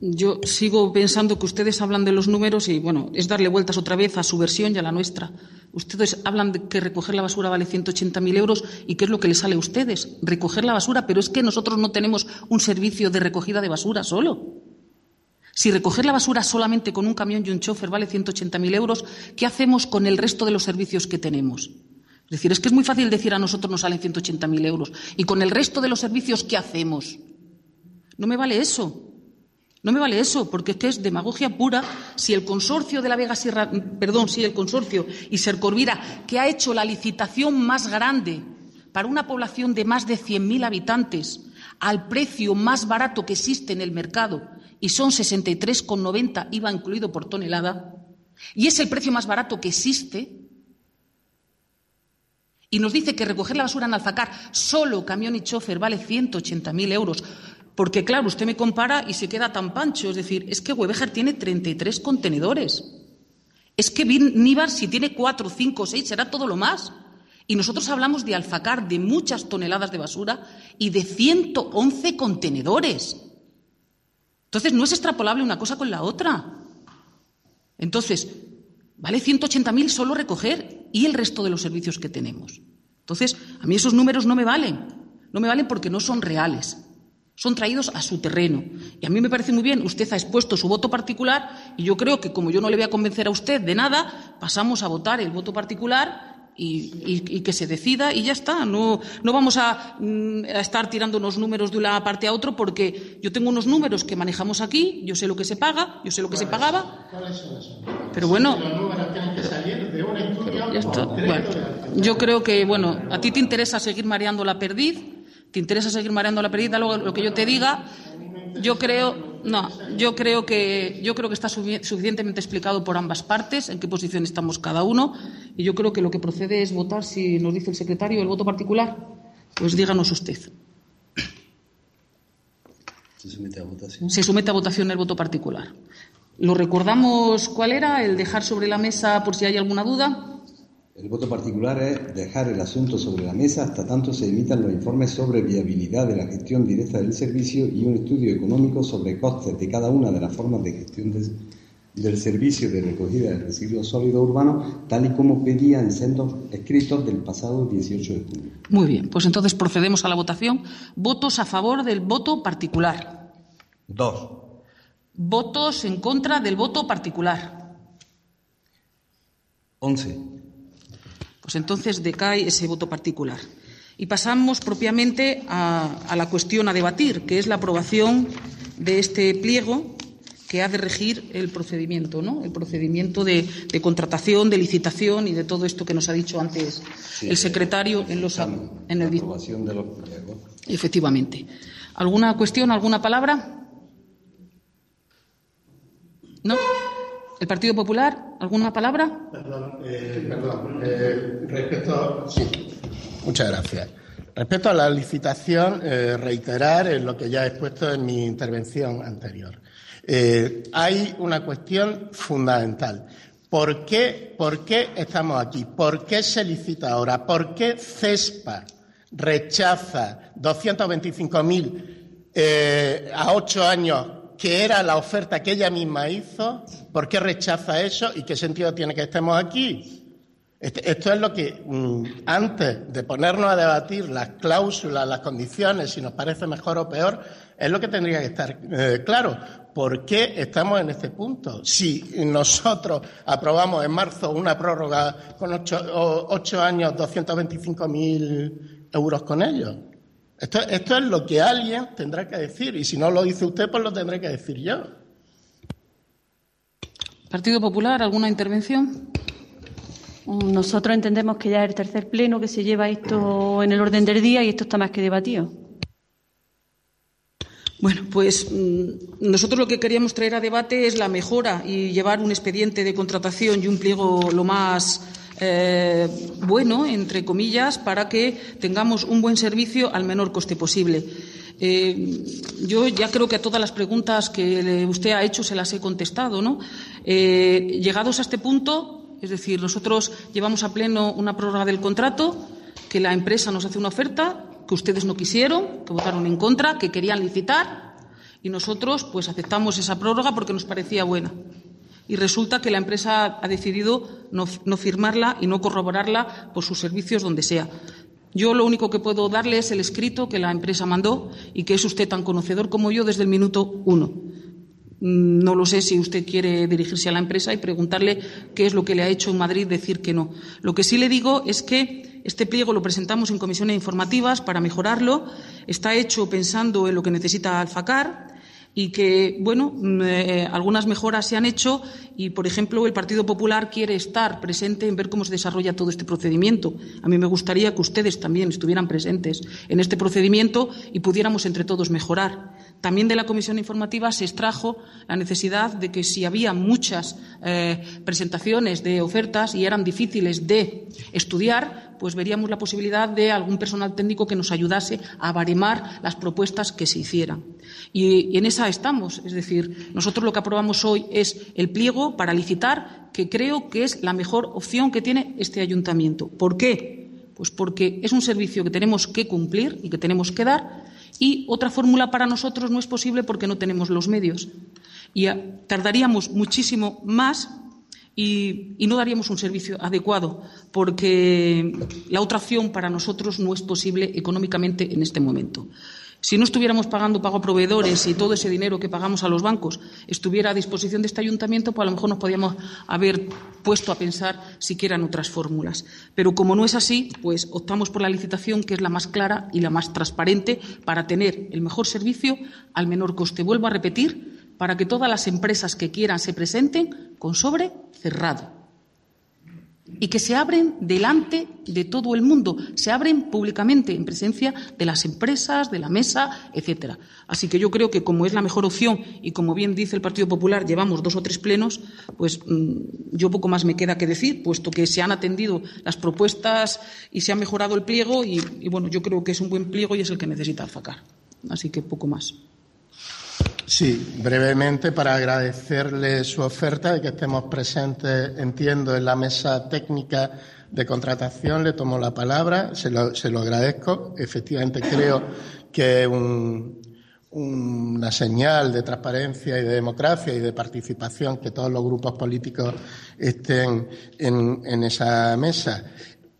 Yo sigo pensando que ustedes hablan de los números y, bueno, es darle vueltas otra vez a su versión y a la nuestra. Ustedes hablan de que recoger la basura vale 180.000 euros y qué es lo que les sale a ustedes. Recoger la basura, pero es que nosotros no tenemos un servicio de recogida de basura solo. Si recoger la basura solamente con un camión y un chofer vale 180.000 euros, ¿qué hacemos con el resto de los servicios que tenemos? Es decir, es que es muy fácil decir a nosotros nos salen 180.000 euros. ¿Y con el resto de los servicios qué hacemos? No me vale eso. No me vale eso, porque es que es demagogia pura. Si el consorcio de la Vega Sierra, perdón, si el consorcio y Sercorvira, que ha hecho la licitación más grande para una población de más de 100.000 habitantes, al precio más barato que existe en el mercado, y son 63,90 IVA incluido por tonelada, y es el precio más barato que existe, y nos dice que recoger la basura en Alfacar, solo camión y chofer, vale 180.000 euros, porque, claro, usted me compara y se queda tan pancho. Es decir, es que Webeger tiene 33 contenedores. Es que Níbar, si tiene 4, 5, 6, será todo lo más. Y nosotros hablamos de alfacar de muchas toneladas de basura y de 111 contenedores. Entonces, no es extrapolable una cosa con la otra. Entonces, vale 180.000 solo recoger y el resto de los servicios que tenemos. Entonces, a mí esos números no me valen. No me valen porque no son reales son traídos a su terreno. Y a mí me parece muy bien, usted ha expuesto su voto particular y yo creo que como yo no le voy a convencer a usted de nada, pasamos a votar el voto particular y, que se decida y ya está. No, no vamos a, mm, a, estar tirando unos números de una parte a otro porque yo tengo unos números que manejamos aquí, yo sé lo que se paga, yo sé lo que se pagaba. Pero bueno, yo creo que, bueno, a ti te interesa seguir mareando la perdiz te interesa seguir mareando la luego lo que yo te diga, yo creo, no, yo creo que yo creo que está suficientemente explicado por ambas partes en qué posición estamos cada uno y yo creo que lo que procede es votar si nos dice el secretario el voto particular, pues díganos usted. Se somete a votación. Se somete a votación el voto particular. ¿Lo recordamos cuál era? El dejar sobre la mesa por si hay alguna duda. El voto particular es dejar el asunto sobre la mesa hasta tanto se emitan los informes sobre viabilidad de la gestión directa del servicio y un estudio económico sobre costes de cada una de las formas de gestión del servicio de recogida de residuos sólidos urbanos, tal y como pedía en sendos escritos del pasado 18 de junio. Muy bien, pues entonces procedemos a la votación. Votos a favor del voto particular. Dos. Votos en contra del voto particular. Once. Pues entonces decae ese voto particular. Y pasamos propiamente a, la cuestión a debatir, que es la aprobación de este pliego que ha de regir el procedimiento, ¿no? El procedimiento de, contratación, de licitación y de todo esto que nos ha dicho antes el secretario en los en el aprobación de los pliegos. Efectivamente. ¿Alguna cuestión, alguna palabra? ¿No? ¿El Partido Popular? ¿Alguna palabra? Perdón, eh, perdón. Eh, respecto. Sí, muchas gracias. Respecto a la licitación, eh, reiterar lo que ya he expuesto en mi intervención anterior. hay una cuestión fundamental. ¿Por qué, ¿Por qué estamos aquí? ¿Por qué se licita ahora? ¿Por qué CESPA rechaza 225.000 a ocho años que era la oferta que ella misma hizo, ¿por qué rechaza eso y qué sentido tiene que estemos aquí? Este, esto es lo que, mm, antes de ponernos a debatir las cláusulas, las condiciones, si nos parece mejor o peor, es lo que tendría que estar eh, claro. ¿Por qué estamos en este punto? Si nosotros aprobamos en marzo una prórroga con ocho, ocho años, 225.000 euros con ellos. Esto, es lo que alguien tendrá que decir y si no lo dice usted, pues lo tendré que decir yo. Partido Popular, ¿alguna intervención? Nosotros entendemos que ya es el tercer pleno que se lleva esto en el orden del día y esto está más que debatido. Bueno, pues mm, nosotros lo que queríamos traer a debate es la mejora y llevar un expediente de contratación y un pliego lo más eh, bueno, entre comillas, para que tengamos un buen servicio al menor coste posible. Eh, yo ya creo que a todas las preguntas que usted ha hecho se las he contestado, ¿no? Eh, llegados a este punto, es decir, nosotros llevamos a pleno una prórroga del contrato, que la empresa nos hace una oferta, que ustedes no quisieron, que votaron en contra, que querían licitar, y nosotros pues aceptamos esa prórroga porque nos parecía buena y resulta que la empresa ha decidido no, firmarla y no corroborarla por sus servicios donde sea. Yo lo único que puedo darle es el escrito que la empresa mandó y que es usted tan conocedor como yo desde el minuto uno. Mm, no lo sé si usted quiere dirigirse a la empresa y preguntarle qué es lo que le ha hecho en Madrid decir que no. Lo que sí le digo es que este pliego lo presentamos en comisiones informativas para mejorarlo. Está hecho pensando en lo que necesita Alfacar y que, bueno, mm, eh, algunas mejoras se han hecho y, por ejemplo, el Partido Popular quiere estar presente en ver cómo se desarrolla todo este procedimiento. A mí me gustaría que ustedes también estuvieran presentes en este procedimiento y pudiéramos entre todos mejorar. También de la comisión informativa se extrajo la necesidad de que si había muchas eh, presentaciones de ofertas y eran difíciles de estudiar, pues veríamos la posibilidad de algún personal técnico que nos ayudase a baremar las propuestas que se hicieran. Y, en esa estamos. Es decir, nosotros lo que aprobamos hoy es el pliego para licitar, que creo que es la mejor opción que tiene este ayuntamiento. ¿Por qué? Pues porque es un servicio que tenemos que cumplir y que tenemos que dar. Y otra fórmula para nosotros no es posible porque no tenemos los medios. Y tardaríamos muchísimo más y, no daríamos un servicio adecuado, porque la otra opción para nosotros no es posible económicamente en este momento. Si no estuviéramos pagando pago a proveedores y todo ese dinero que pagamos a los bancos estuviera a disposición de este ayuntamiento, pues a lo mejor nos podíamos haber puesto a pensar siquiera en otras fórmulas. Pero como no es así, pues optamos por la licitación, que es la más clara y la más transparente para tener el mejor servicio al menor coste. Vuelvo a repetir, para que todas las empresas que quieran se presenten con sobre cerrado y que se abren delante de todo el mundo, se abren públicamente en presencia de las empresas, de la mesa, etcétera. Así que yo creo que como es la mejor opción y como bien dice el Partido Popular, llevamos dos o tres plenos, pues mm, yo poco más me queda que decir, puesto que se han atendido las propuestas y se ha mejorado el pliego y, bueno, yo creo que es un buen pliego y es el que necesita Alfacar. Así que poco más. Sí, brevemente para agradecerle su oferta de que estemos presentes, entiendo, en la mesa técnica de contratación. Le tomo la palabra, se lo, agradezco. Efectivamente, creo que es una señal de transparencia y de democracia y de participación que todos los grupos políticos estén en, esa mesa.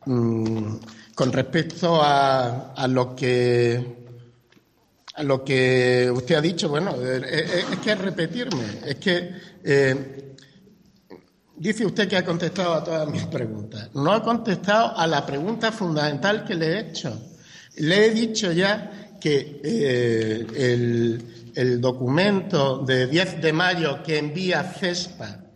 Mm, con respecto a, a lo que lo que usted ha dicho, bueno, eh, eh, es, que es repetirme, es que eh, dice usted que ha contestado a todas mis preguntas. No ha contestado a la pregunta fundamental que le he hecho. Le he dicho ya que el documento de 10 de mayo que envía CESPA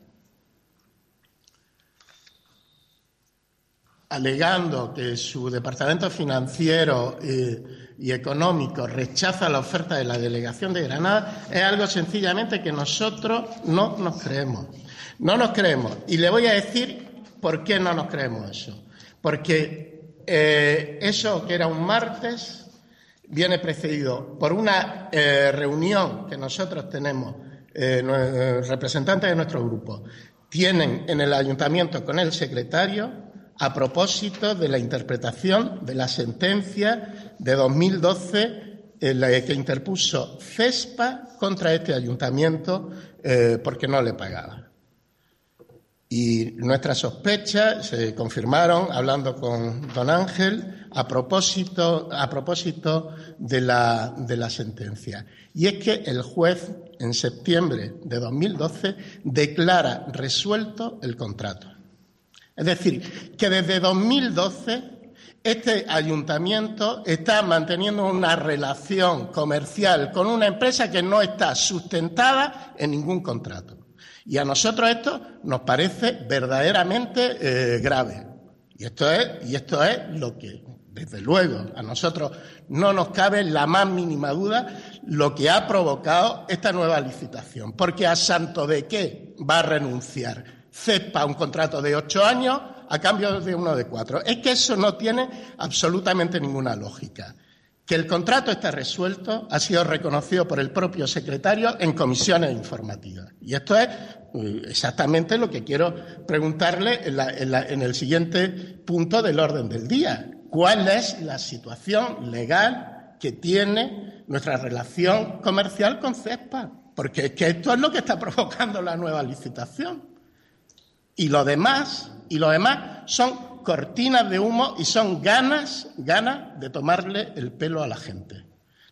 alegando que su departamento financiero y económico rechaza la oferta de la delegación de Granada es algo sencillamente que nosotros no nos creemos. No nos creemos. Y le voy a decir por qué no nos creemos eso. Porque eh, eso que era un martes viene precedido por una eh, reunión que nosotros tenemos, eh, representantes de nuestro grupo, tienen en el ayuntamiento con el secretario a propósito de la interpretación de la sentencia de 2012 en la que interpuso CESPA contra este ayuntamiento eh, porque no le pagaba. Y nuestras sospechas se confirmaron hablando con don Ángel a propósito, a propósito de, la, de la sentencia. Y es que el juez, en septiembre de 2012, declara resuelto el contrato. Es decir, que desde 2012 este ayuntamiento está manteniendo una relación comercial con una empresa que no está sustentada en ningún contrato. Y a nosotros esto nos parece verdaderamente eh, grave. Y esto, es, y esto es lo que, desde luego, a nosotros no nos cabe la más mínima duda lo que ha provocado esta nueva licitación. Porque a santo de qué va a renunciar CEPA un contrato de ocho años a cambio de uno de cuatro. Es que eso no tiene absolutamente ninguna lógica. Que el contrato está resuelto ha sido reconocido por el propio secretario en comisiones informativas. Y esto es eh, exactamente lo que quiero preguntarle en, el siguiente punto del orden del día. ¿Cuál es la situación legal que tiene nuestra relación comercial con CEPA? Porque es que esto es lo que está provocando la nueva licitación. Y lo demás, y lo demás son cortinas de humo y son ganas, ganas de tomarle el pelo a la gente.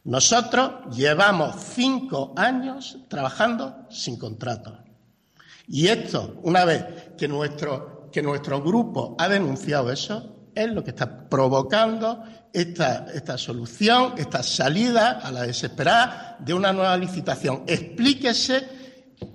Nosotros llevamos cinco años trabajando sin contrato. Y esto, una vez que nuestro, que nuestro grupo ha denunciado eso, es lo que está provocando esta, esta solución, esta salida a la desesperada de una nueva licitación. Explíquese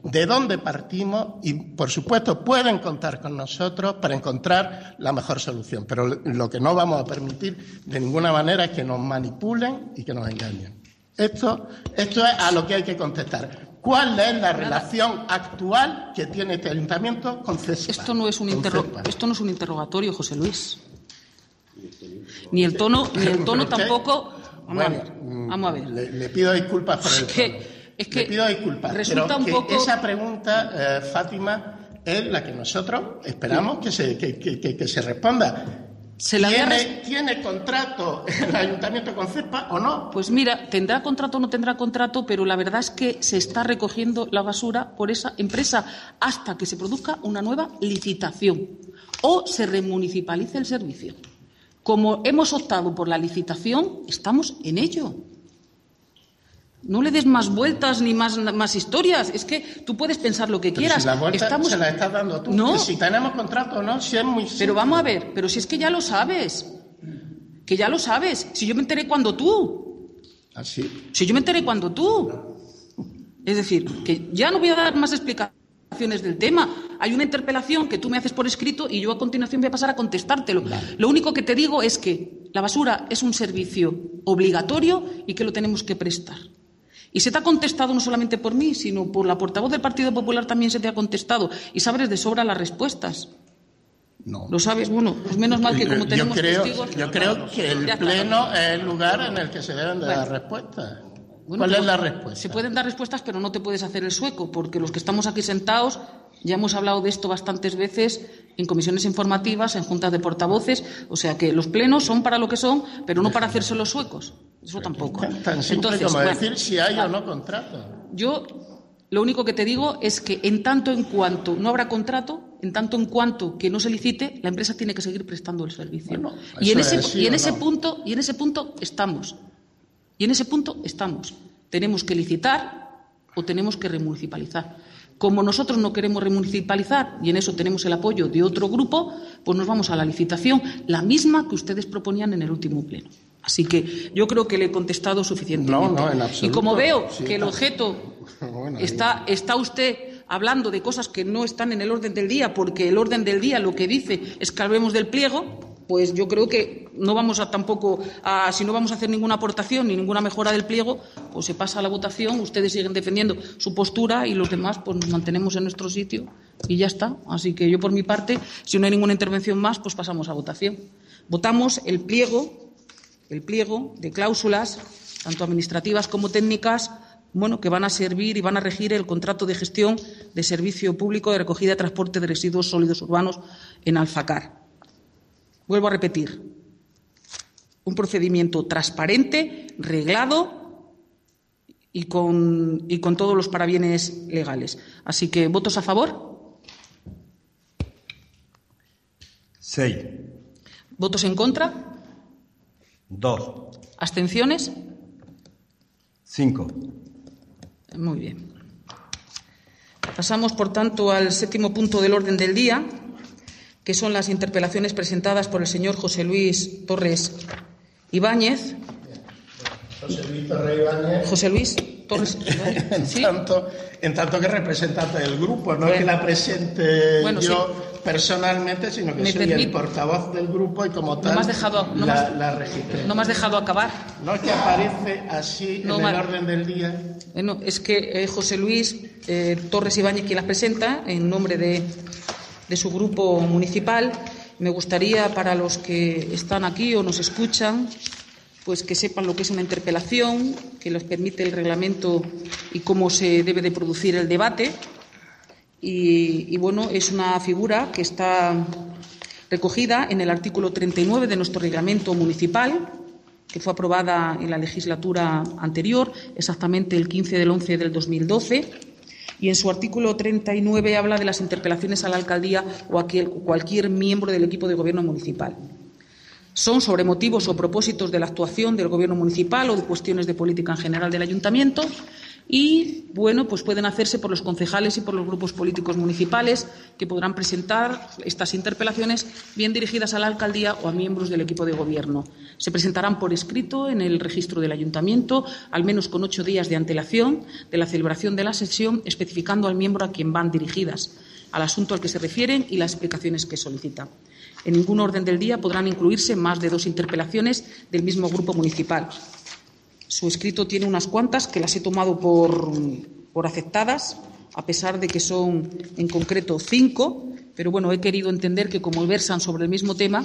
de dónde partimos y, por supuesto, pueden contar con nosotros para encontrar la mejor solución. Pero lo que no vamos a permitir de ninguna manera es que nos manipulen y que nos engañen. Esto, esto es a lo que hay que contestar. ¿Cuál es la relación actual que tiene este ayuntamiento con CESPA? Esto no es un, esto no es un interrogatorio, José Luis. Ni el tono, ni el tono tampoco. Vamos a ver. Vamos a ver. Le, pido disculpas por el tono. Es que pido disculpas, pero que esa pregunta, eh, Fátima, es la que nosotros esperamos que se, que, se responda. ¿Tiene, contrato el ayuntamiento con CEPA o no? Pues mira, tendrá contrato o no tendrá contrato, pero la verdad es que se está recogiendo la basura por esa empresa hasta que se produzca una nueva licitación o se remunicipalice el servicio. Como hemos optado por la licitación, estamos en ello. No le des más vueltas ni más, más historias. Es que tú puedes pensar lo que quieras. Si la vuelta se la estás dando tú. No. si tenemos contrato no, si es muy Pero vamos a ver, pero si es que ya lo sabes. Que ya lo sabes. Si yo me enteré cuando tú. ¿Ah, sí? Si yo me enteré cuando tú. Es decir, que ya no voy a dar más explicaciones del tema. Hay una interpelación que tú me haces por escrito y yo a continuación voy a pasar a contestártelo. Lo único que te digo es que la basura es un servicio obligatorio y que lo tenemos que prestar. Y se te ha contestado no solamente por mí, sino por la portavoz del Partido Popular también se te ha contestado. Y sabes de sobra las respuestas. No. ¿Lo sabes? Bueno, pues menos mal que como tenemos yo creo, testigos... Yo creo que el Pleno es el lugar en el que se deben de dar respuestas. ¿Cuál es la respuesta? Se pueden dar respuestas, pero no te puedes hacer el sueco, porque los que estamos aquí sentados ya hemos hablado de esto bastantes veces en comisiones informativas, en juntas de portavoces, o sea que los plenos son para lo que son, pero no para hacerse los suecos. Eso tampoco. Tan Entonces, como decir si hay o no contrato. Yo lo único que te digo es que en tanto en cuanto no habrá contrato, en tanto en cuanto que no se licite, la empresa tiene que seguir prestando el servicio. y en ese, y en ese punto, y en ese punto estamos. Y en ese punto estamos. Tenemos que licitar o tenemos que remunicipalizar. Como nosotros no queremos remunicipalizar y en eso tenemos el apoyo de otro grupo, pues nos vamos a la licitación, la misma que ustedes proponían en el último pleno. Así que yo creo que le he contestado suficientemente. No, no, en absoluto. Y como veo que el objeto está, está usted hablando de cosas que no están en el orden del día, porque el orden del día lo que dice es que hablemos del pliego, pues yo creo que no vamos a tampoco, a, si no vamos a hacer ninguna aportación ni ninguna mejora del pliego, pues se pasa a la votación, ustedes siguen defendiendo su postura y los demás pues nos mantenemos en nuestro sitio y ya está. Así que yo por mi parte, si no hay ninguna intervención más, pues pasamos a votación. Votamos el pliego, el pliego de cláusulas, tanto administrativas como técnicas, bueno, que van a servir y van a regir el contrato de gestión de servicio público de recogida y transporte de residuos sólidos urbanos en Alfacar. Vuelvo a repetir, un procedimiento transparente, reglado y con, y con todos los parabienes legales. Así que, ¿votos a favor? Seis. ¿Votos en contra? Dos. ¿Abstenciones? Cinco. Muy bien. Pasamos, por tanto, al séptimo punto del orden del día, que son las interpelaciones presentadas por el señor José Luis Torres Ibáñez. José Luis Torres Ibáñez. José Luis Torres Ibáñez. en, tanto, en tanto que representante del grupo, no es que la presente yo personalmente, sino que soy el portavoz del grupo y como tal no me has dejado, no la, la, registré. No me has dejado acabar. No es que aparece así en el orden del día. Bueno, es que eh, José Luis eh, Torres Ibáñez quien la presenta en nombre de de su grupo municipal. Me gustaría, para los que están aquí o nos escuchan, pues que sepan lo que es una interpelación, que les permite el reglamento y cómo se debe de producir el debate. Y, bueno, es una figura que está recogida en el artículo 39 de nuestro reglamento municipal, que fue aprobada en la legislatura anterior, exactamente el 15 del 11 del 2012 y en su artículo 39 habla de las interpelaciones a la alcaldía o a cualquier miembro del equipo de gobierno municipal. Son sobre motivos o propósitos de la actuación del gobierno municipal o de cuestiones de política en general del ayuntamiento y, bueno, pues pueden hacerse por los concejales y por los grupos políticos municipales que podrán presentar estas interpelaciones bien dirigidas a la alcaldía o a miembros del equipo de gobierno. Se presentarán por escrito en el registro del ayuntamiento, al menos con ocho días de antelación de la celebración de la sesión, especificando al miembro a quien van dirigidas, al asunto al que se refieren y las explicaciones que solicitan. En ningún orden del día podrán incluirse más de dos interpelaciones del mismo grupo municipal. Su escrito tiene unas cuantas que las he tomado por, por aceptadas, a pesar de que son en concreto cinco, pero bueno, he querido entender que como versan sobre el mismo tema,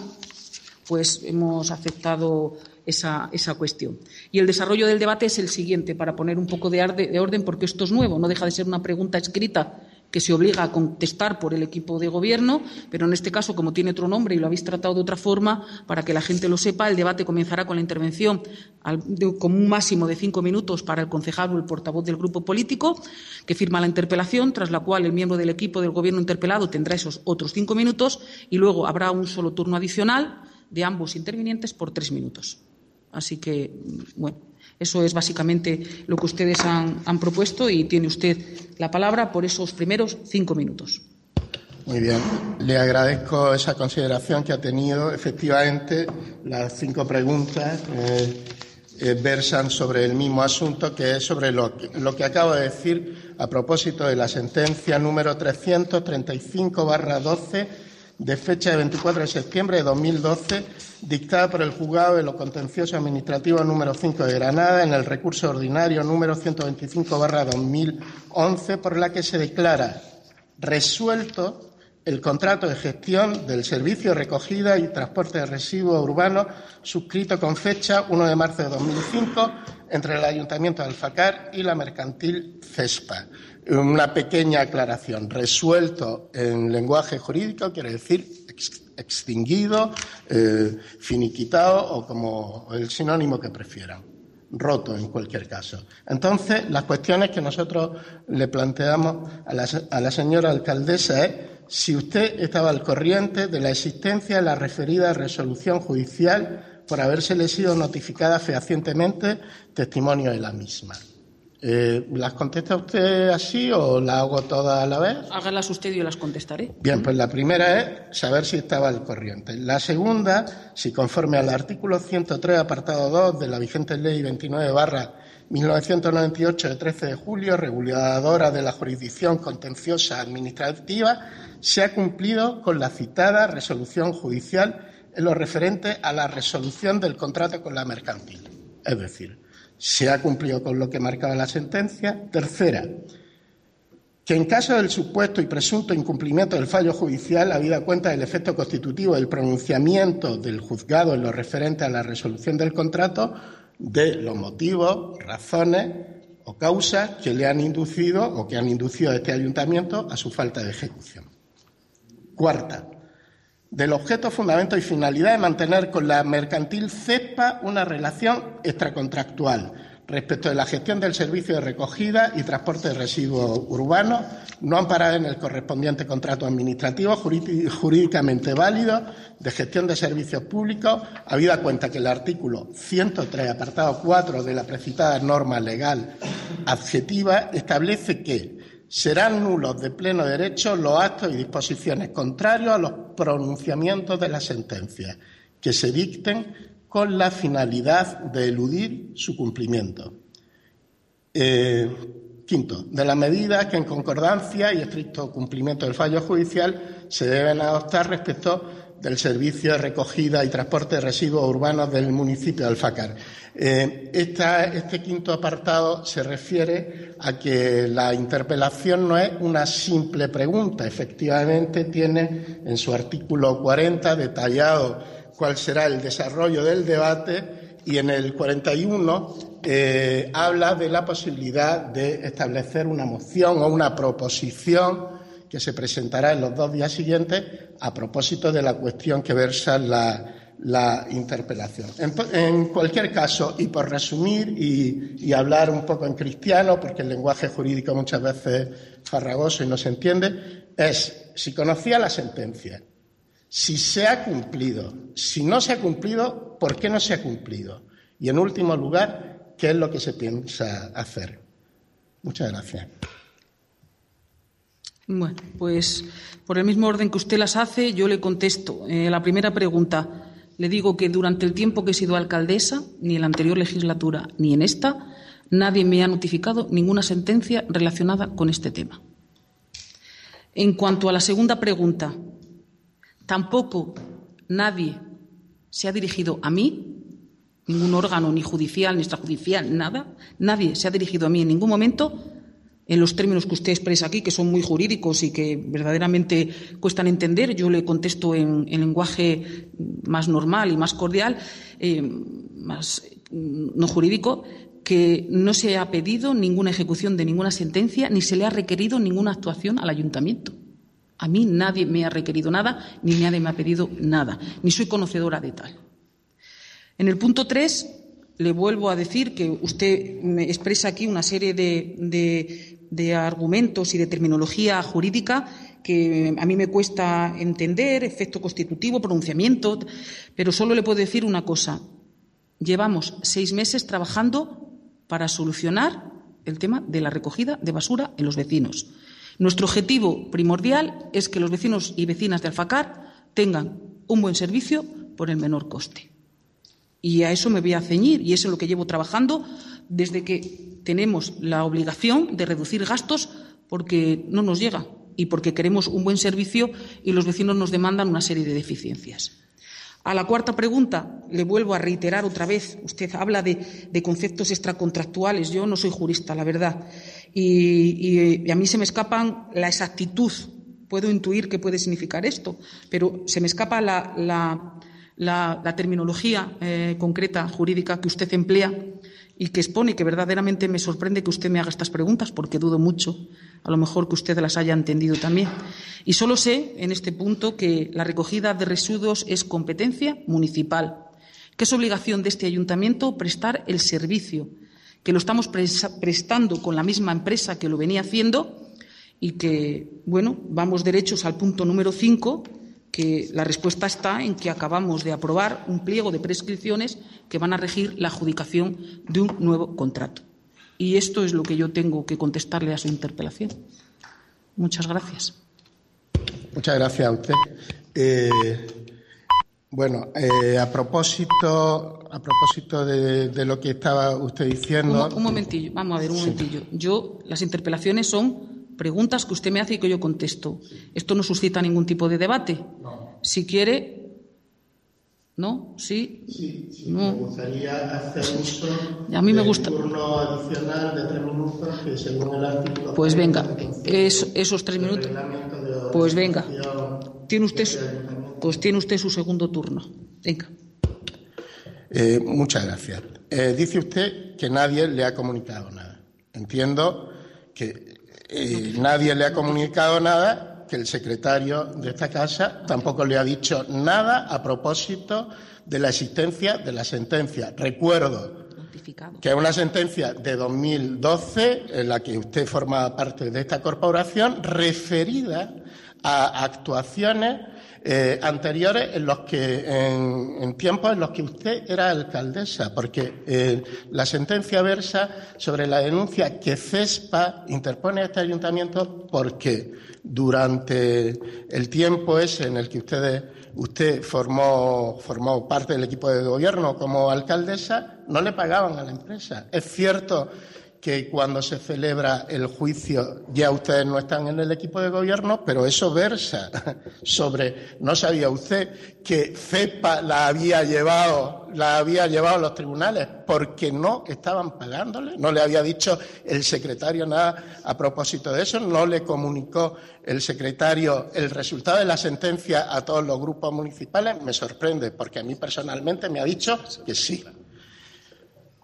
pues hemos aceptado esa, esa, cuestión. Y el desarrollo del debate es el siguiente, para poner un poco de, de, orden, porque esto es nuevo, no deja de ser una pregunta escrita que se obliga a contestar por el equipo de gobierno, pero en este caso, como tiene otro nombre y lo habéis tratado de otra forma, para que la gente lo sepa, el debate comenzará con la intervención con un máximo de cinco minutos para el concejal o el portavoz del grupo político, que firma la interpelación, tras la cual el miembro del equipo del gobierno interpelado tendrá esos otros cinco minutos y luego habrá un solo turno adicional de ambos intervinientes por tres minutos. Así que, bueno, eso es básicamente lo que ustedes han, propuesto y tiene usted la palabra por esos primeros cinco minutos. Muy bien. Le agradezco esa consideración que ha tenido. Efectivamente, las cinco preguntas eh, eh, versan sobre el mismo asunto, que es sobre lo, lo que acabo de decir a propósito de la sentencia número 335-12 de fecha de 24 de septiembre de 2012, dictada por el Juzgado de lo Contencioso Administrativo número 5 de Granada en el recurso ordinario número 125-2011, por la que se declara resuelto el contrato de gestión del servicio recogida y transporte de residuos urbanos suscrito con fecha 1 de marzo de 2005 entre el Ayuntamiento de Alfacar y la mercantil CESPA. Una pequeña aclaración. Resuelto en lenguaje jurídico quiere decir extinguido, eh, finiquitado o como el sinónimo que prefieran roto en cualquier caso. Entonces, las cuestiones que nosotros le planteamos a la, señora alcaldesa es si usted estaba al corriente de la existencia de la referida resolución judicial por habérsele sido notificada fehacientemente testimonio de la misma. Eh, ¿Las contesta usted así o la hago todas a la vez? Hágalas usted y yo las contestaré. Bien, pues la primera es saber si estaba al corriente. La segunda, si conforme al artículo 103, apartado 2 de la vigente ley 29 barra 1998 de 13 de julio, reguladora de la jurisdicción contenciosa administrativa, se ha cumplido con la citada resolución judicial en lo referente a la resolución del contrato con la mercantil. Es decir, se ha cumplido con lo que marcaba la sentencia. Tercera, que en caso del supuesto y presunto incumplimiento del fallo judicial, habida cuenta del efecto constitutivo del pronunciamiento del juzgado en lo referente a la resolución del contrato, de los motivos, razones o causas que le han inducido o que han inducido a este ayuntamiento a su falta de ejecución. Cuarta, del objeto, fundamento y finalidad de mantener con la mercantil CEPA una relación extracontractual respecto de la gestión del servicio de recogida y transporte de residuos urbanos, no amparada en el correspondiente contrato administrativo jurídicamente válido de gestión de servicios públicos, habida cuenta que el artículo 103, apartado 4 de la precitada norma legal adjetiva, establece que serán nulos de pleno derecho los actos y disposiciones contrarios a los pronunciamientos de la sentencia que se dicten con la finalidad de eludir su cumplimiento. Eh, quinto, de las medidas que en concordancia y estricto cumplimiento del fallo judicial se deben adoptar respecto del servicio de recogida y transporte de residuos urbanos del municipio de Alfacar. Eh, este quinto apartado se refiere a que la interpelación no es una simple pregunta. Efectivamente, tiene en su artículo 40 detallado cuál será el desarrollo del debate y en el 41 eh, habla de la posibilidad de establecer una moción o una proposición que se presentará en los dos días siguientes a propósito de la cuestión que versa la, interpelación. En, cualquier caso, y por resumir y, hablar un poco en cristiano, porque el lenguaje jurídico muchas veces es farragoso y no se entiende, es si conocía la sentencia, si se ha cumplido, si no se ha cumplido, ¿por qué no se ha cumplido? Y en último lugar, ¿qué es lo que se piensa hacer? Muchas gracias. Bueno, pues por el mismo orden que usted las hace, yo le contesto. Eh, la primera pregunta, le digo que durante el tiempo que he sido alcaldesa, ni en la anterior legislatura ni en esta, nadie me ha notificado ninguna sentencia relacionada con este tema. En cuanto a la segunda pregunta, tampoco nadie se ha dirigido a mí, ningún órgano, ni judicial, ni extrajudicial, nada, nadie se ha dirigido a mí en ningún momento en los términos que usted expresa aquí, que son muy jurídicos y que verdaderamente cuestan entender. Yo le contesto en, lenguaje más normal y más cordial, eh, más no jurídico, que no se ha pedido ninguna ejecución de ninguna sentencia ni se le ha requerido ninguna actuación al ayuntamiento. A mí nadie me ha requerido nada, ni nadie me ha pedido nada, ni soy conocedora de tal. En el punto tres, le vuelvo a decir que usted me expresa aquí una serie de argumentos y de terminología jurídica que a mí me cuesta entender, efecto constitutivo, pronunciamiento, pero solo le puedo decir una cosa. Llevamos seis meses trabajando para solucionar el tema de la recogida de basura en los vecinos. Nuestro objetivo primordial es que los vecinos y vecinas de Alfacar tengan un buen servicio por el menor coste. Y a eso me voy a ceñir y eso es lo que llevo trabajando desde que tenemos la obligación de reducir gastos porque no nos llega y porque queremos un buen servicio y los vecinos nos demandan una serie de deficiencias. A la cuarta pregunta le vuelvo a reiterar otra vez. Usted habla de, conceptos extracontractuales. Yo no soy jurista, la verdad. Y, a mí se me escapan la exactitud puedo intuir qué puede significar esto, pero se me escapa la, terminología eh, concreta jurídica que usted emplea y que expone que verdaderamente me sorprende que usted me haga estas preguntas porque dudo mucho, a lo mejor que usted las haya entendido también. Y solo sé en este punto que la recogida de residuos es competencia municipal, que es obligación de este ayuntamiento prestar el servicio, que lo estamos prestando con la misma empresa que lo venía haciendo y que, bueno, vamos derechos al punto número cinco, que la respuesta está en que acabamos de aprobar un pliego de prescripciones que van a regir la adjudicación de un nuevo contrato. Y esto es lo que yo tengo que contestarle a su interpelación. Muchas gracias. Muchas gracias a usted. Eh, bueno, eh, a propósito, a propósito de, lo que estaba usted diciendo. Un, momentillo, vamos a ver, un momentillo. Yo, las interpelaciones son preguntas que usted me hace y que yo contesto. Esto no suscita ningún tipo de debate. Si quiere. ¿No? ¿Sí? Sí, me gustaría hacer uso a mí me gusta. turno adicional de tres minutos que según el artículo. Pues venga, esos tres minutos. Pues venga. Tiene usted, pues tiene usted su segundo turno. Venga. Eh, muchas gracias. Eh, dice usted que nadie le ha comunicado nada. Entiendo que nadie le ha comunicado nada, que el secretario de esta casa tampoco le ha dicho nada a propósito de la existencia de la sentencia. Recuerdo que es una sentencia de 2012 en la que usted forma parte de esta corporación referida a actuaciones eh, anteriores en los que, en, tiempos en los que usted era alcaldesa, porque eh, la sentencia versa sobre la denuncia que CESPA interpone a este ayuntamiento porque durante el tiempo ese en el que ustedes, usted formó, formó parte del equipo de gobierno como alcaldesa, no le pagaban a la empresa. Es cierto que cuando se celebra el juicio ya ustedes no están en el equipo de gobierno, pero eso versa sobre, no sabía usted que CEPA la había llevado, la había llevado a los tribunales porque no estaban pagándole, no le había dicho el secretario nada a propósito de eso, no le comunicó el secretario el resultado de la sentencia a todos los grupos municipales, me sorprende porque a mí personalmente me ha dicho que sí.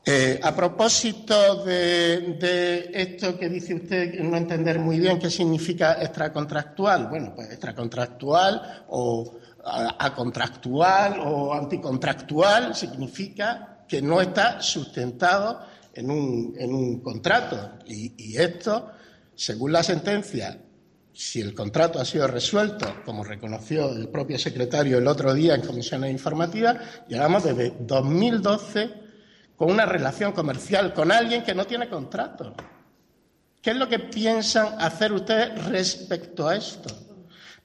Eh, a propósito de, esto que dice usted, no entender muy bien qué significa extracontractual. Bueno, pues extracontractual o acontractual o anticontractual significa que no está sustentado en un, contrato. Y, esto, según la sentencia, si el contrato ha sido resuelto, como reconoció el propio secretario el otro día en comisiones informativas, llegamos desde 2012 con una relación comercial con alguien que no tiene contrato. ¿Qué es lo que piensan hacer ustedes respecto a esto?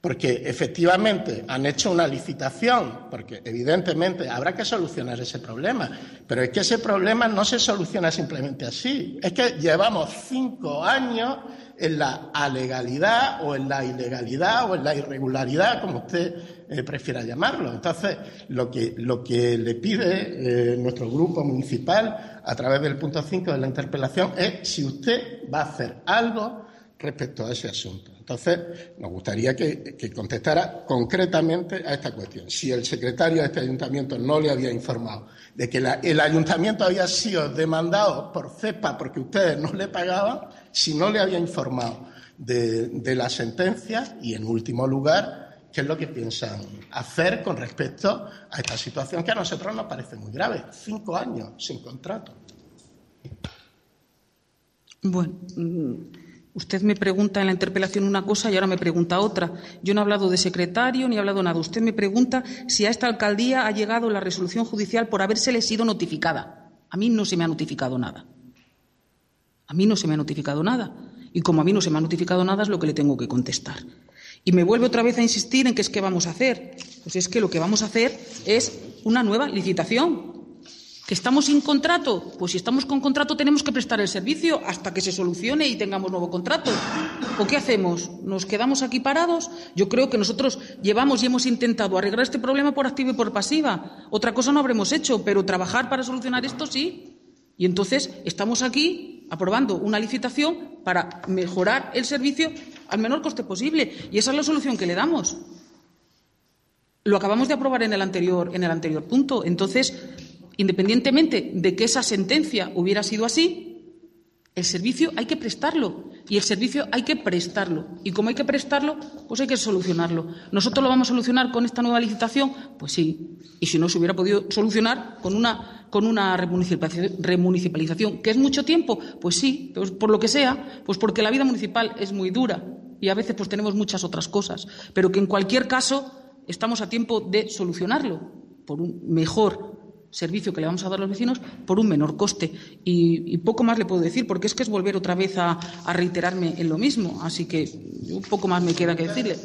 Porque efectivamente han hecho una licitación, porque evidentemente habrá que solucionar ese problema, pero es que ese problema no se soluciona simplemente así. Es que llevamos cinco años en la alegalidad o en la ilegalidad o en la irregularidad, como usted eh, prefiera llamarlo. Entonces, lo que, lo que le pide eh, nuestro grupo municipal a través del punto 5 de la interpelación es si usted va a hacer algo respecto a ese asunto. Entonces, nos gustaría que, contestara concretamente a esta cuestión. Si el secretario de este ayuntamiento no le había informado de que el ayuntamiento había sido demandado por CEPA porque ustedes no le pagaban, si no le había informado de, la sentencia y, en último lugar, qué es lo que piensan hacer con respecto a esta situación que a nosotros nos parece muy grave. Cinco años sin contrato. Bueno. Mm, Usted me pregunta en la interpelación una cosa y ahora me pregunta otra. Yo no he hablado de secretario ni he hablado nada. Usted me pregunta si a esta alcaldía ha llegado la resolución judicial por habérsele sido notificada. A mí no se me ha notificado nada. A mí no se me ha notificado nada. Y como a mí no se me ha notificado nada es lo que le tengo que contestar. Y me vuelve otra vez a insistir en que es que vamos a hacer. Pues es que lo que vamos a hacer es una nueva licitación. ¿Que estamos sin contrato? Pues si estamos con contrato tenemos que prestar el servicio hasta que se solucione y tengamos nuevo contrato. ¿O qué hacemos? ¿Nos quedamos aquí parados? Yo creo que nosotros llevamos y hemos intentado arreglar este problema por activa y por pasiva. Otra cosa no habremos hecho, pero trabajar para solucionar esto sí. Y entonces estamos aquí aprobando una licitación para mejorar el servicio al menor coste posible. Y esa es la solución que le damos. Lo acabamos de aprobar en el anterior, en el anterior punto. Entonces, independientemente de que esa sentencia hubiera sido así, el servicio hay que prestarlo y el servicio hay que prestarlo. Y como hay que prestarlo, pues hay que solucionarlo. ¿Nosotros lo vamos a solucionar con esta nueva licitación? Pues sí. Y si no, se hubiera podido solucionar con una, con una remunicipalización. ¿Que es mucho tiempo? Pues sí, pues por lo que sea, pues porque la vida municipal es muy dura y a veces pues tenemos muchas otras cosas. Pero que en cualquier caso estamos a tiempo de solucionarlo por un mejor servicio que le vamos a dar a los vecinos por un menor coste. Y, poco más le puedo decir, porque es que es volver otra vez a, reiterarme en lo mismo. Así que un poco más me queda que decirle.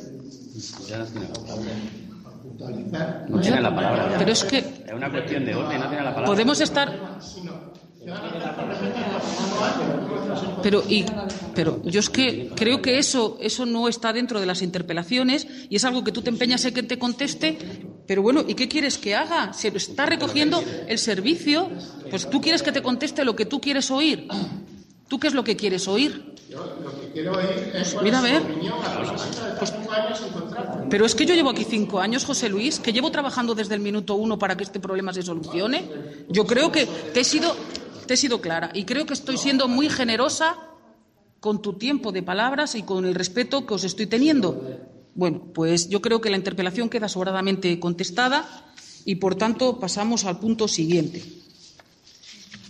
No tiene la palabra. Pero es que. Es una cuestión de orden, no tiene la palabra. Podemos estar. Pero, y, pero yo es que creo que eso, eso no está dentro de las interpelaciones y es algo que tú te empeñas en que te conteste. Pero bueno, ¿y qué quieres que haga? Se está recogiendo el servicio, pues tú quieres que te conteste lo que tú quieres oír. ¿Tú qué es lo que quieres oír? lo que quiero oír es Mira, a ver. pero es que yo llevo aquí cinco años, José Luis, que llevo trabajando desde el minuto uno para que este problema se solucione. Yo creo que te he sido te he sido clara y creo que estoy siendo muy generosa con tu tiempo de palabras y con el respeto que os estoy teniendo. Bueno, pues yo creo que la interpelación queda sobradamente contestada y, por tanto, pasamos al punto siguiente.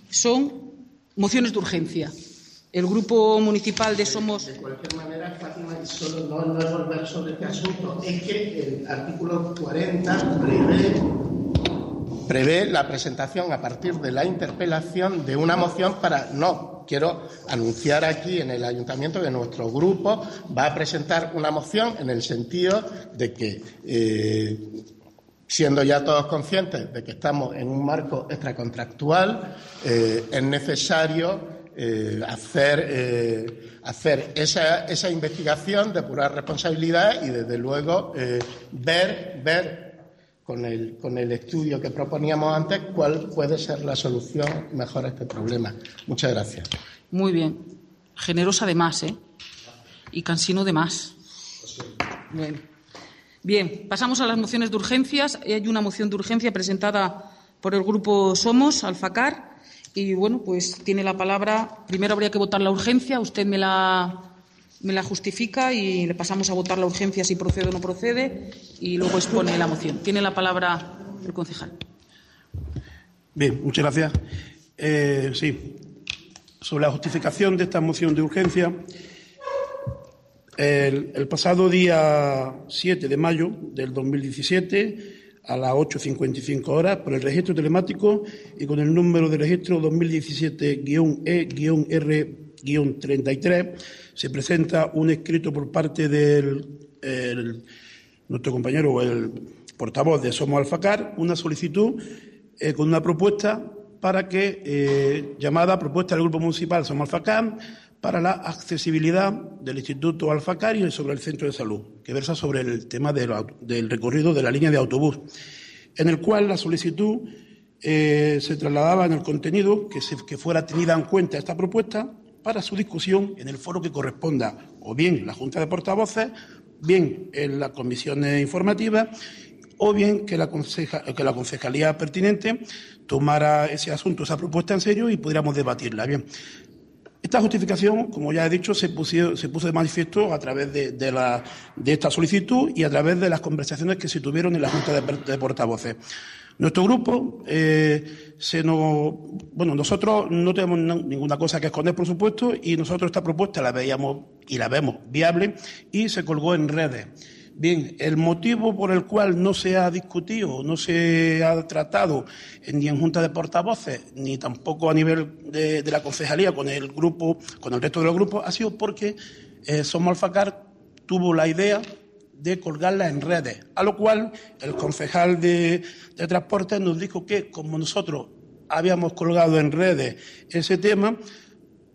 Son mociones de urgencia. El Grupo Municipal de Somos. De cualquier manera, Fátima, solo no, no es volver sobre este asunto, es que el artículo 40 prevé prevé la presentación a partir de la interpelación de una moción para no quiero anunciar aquí en el ayuntamiento que nuestro grupo va a presentar una moción en el sentido de que eh, siendo ya todos conscientes de que estamos en un marco extracontractual eh, es necesario eh, hacer, hacer esa, esa, investigación, depurar responsabilidad y, desde luego, ver, ver con el, con el estudio que proponíamos antes cuál puede ser la solución mejor a este problema. Muchas gracias. Muy bien. Generosa de más, ¿eh? Y cansino de más. Bueno. Bien, pasamos a las mociones de urgencias. Hay una moción de urgencia presentada por el grupo Somos, Alfacar. Y bueno, pues tiene la palabra. Primero habría que votar la urgencia. Usted me la me la justifica y le pasamos a votar la urgencia si procede o no procede y luego expone la moción. Tiene la palabra el concejal. Bien, muchas gracias. Eh, sí, sobre la justificación de esta moción de urgencia, el, el pasado día 7 de mayo del 2017, a las 8.55 horas, por el registro telemático y con el número de registro 2017-E-R-33, se presenta un escrito por parte de nuestro compañero, el portavoz de Somos Alfacar, una solicitud eh, con una propuesta para que, eh, llamada propuesta del Grupo Municipal Somos Alfacar, para la accesibilidad del Instituto Alfacar y sobre el centro de salud, que versa sobre el tema del recorrido de la línea de autobús, en el cual la solicitud eh, se trasladaba en el contenido que, que fuera tenida en cuenta esta propuesta para su discusión en el foro que corresponda, o bien la Junta de Portavoces, bien en la comisión informativa, o bien que la, que la concejalía pertinente tomara ese asunto, esa propuesta en serio y pudiéramos debatirla. Bien. Esta justificación, como ya he dicho, se, se puso de manifiesto a través de, la, de, esta solicitud y a través de las conversaciones que se tuvieron en la Junta de Portavoces. Nuestro grupo, eh, se nos, bueno, nosotros no tenemos ninguna cosa que esconder, por supuesto, y nosotros esta propuesta la veíamos y la vemos viable y se colgó en redes. Bien, el motivo por el cual no se ha discutido, no se ha tratado ni en Junta de Portavoces, ni tampoco a nivel de, la concejalía con el grupo, con el resto de los grupos, ha sido porque eh, Somos Alfacar tuvo la idea de colgarla en redes, a lo cual el concejal de, de transporte nos dijo que como nosotros habíamos colgado en redes ese tema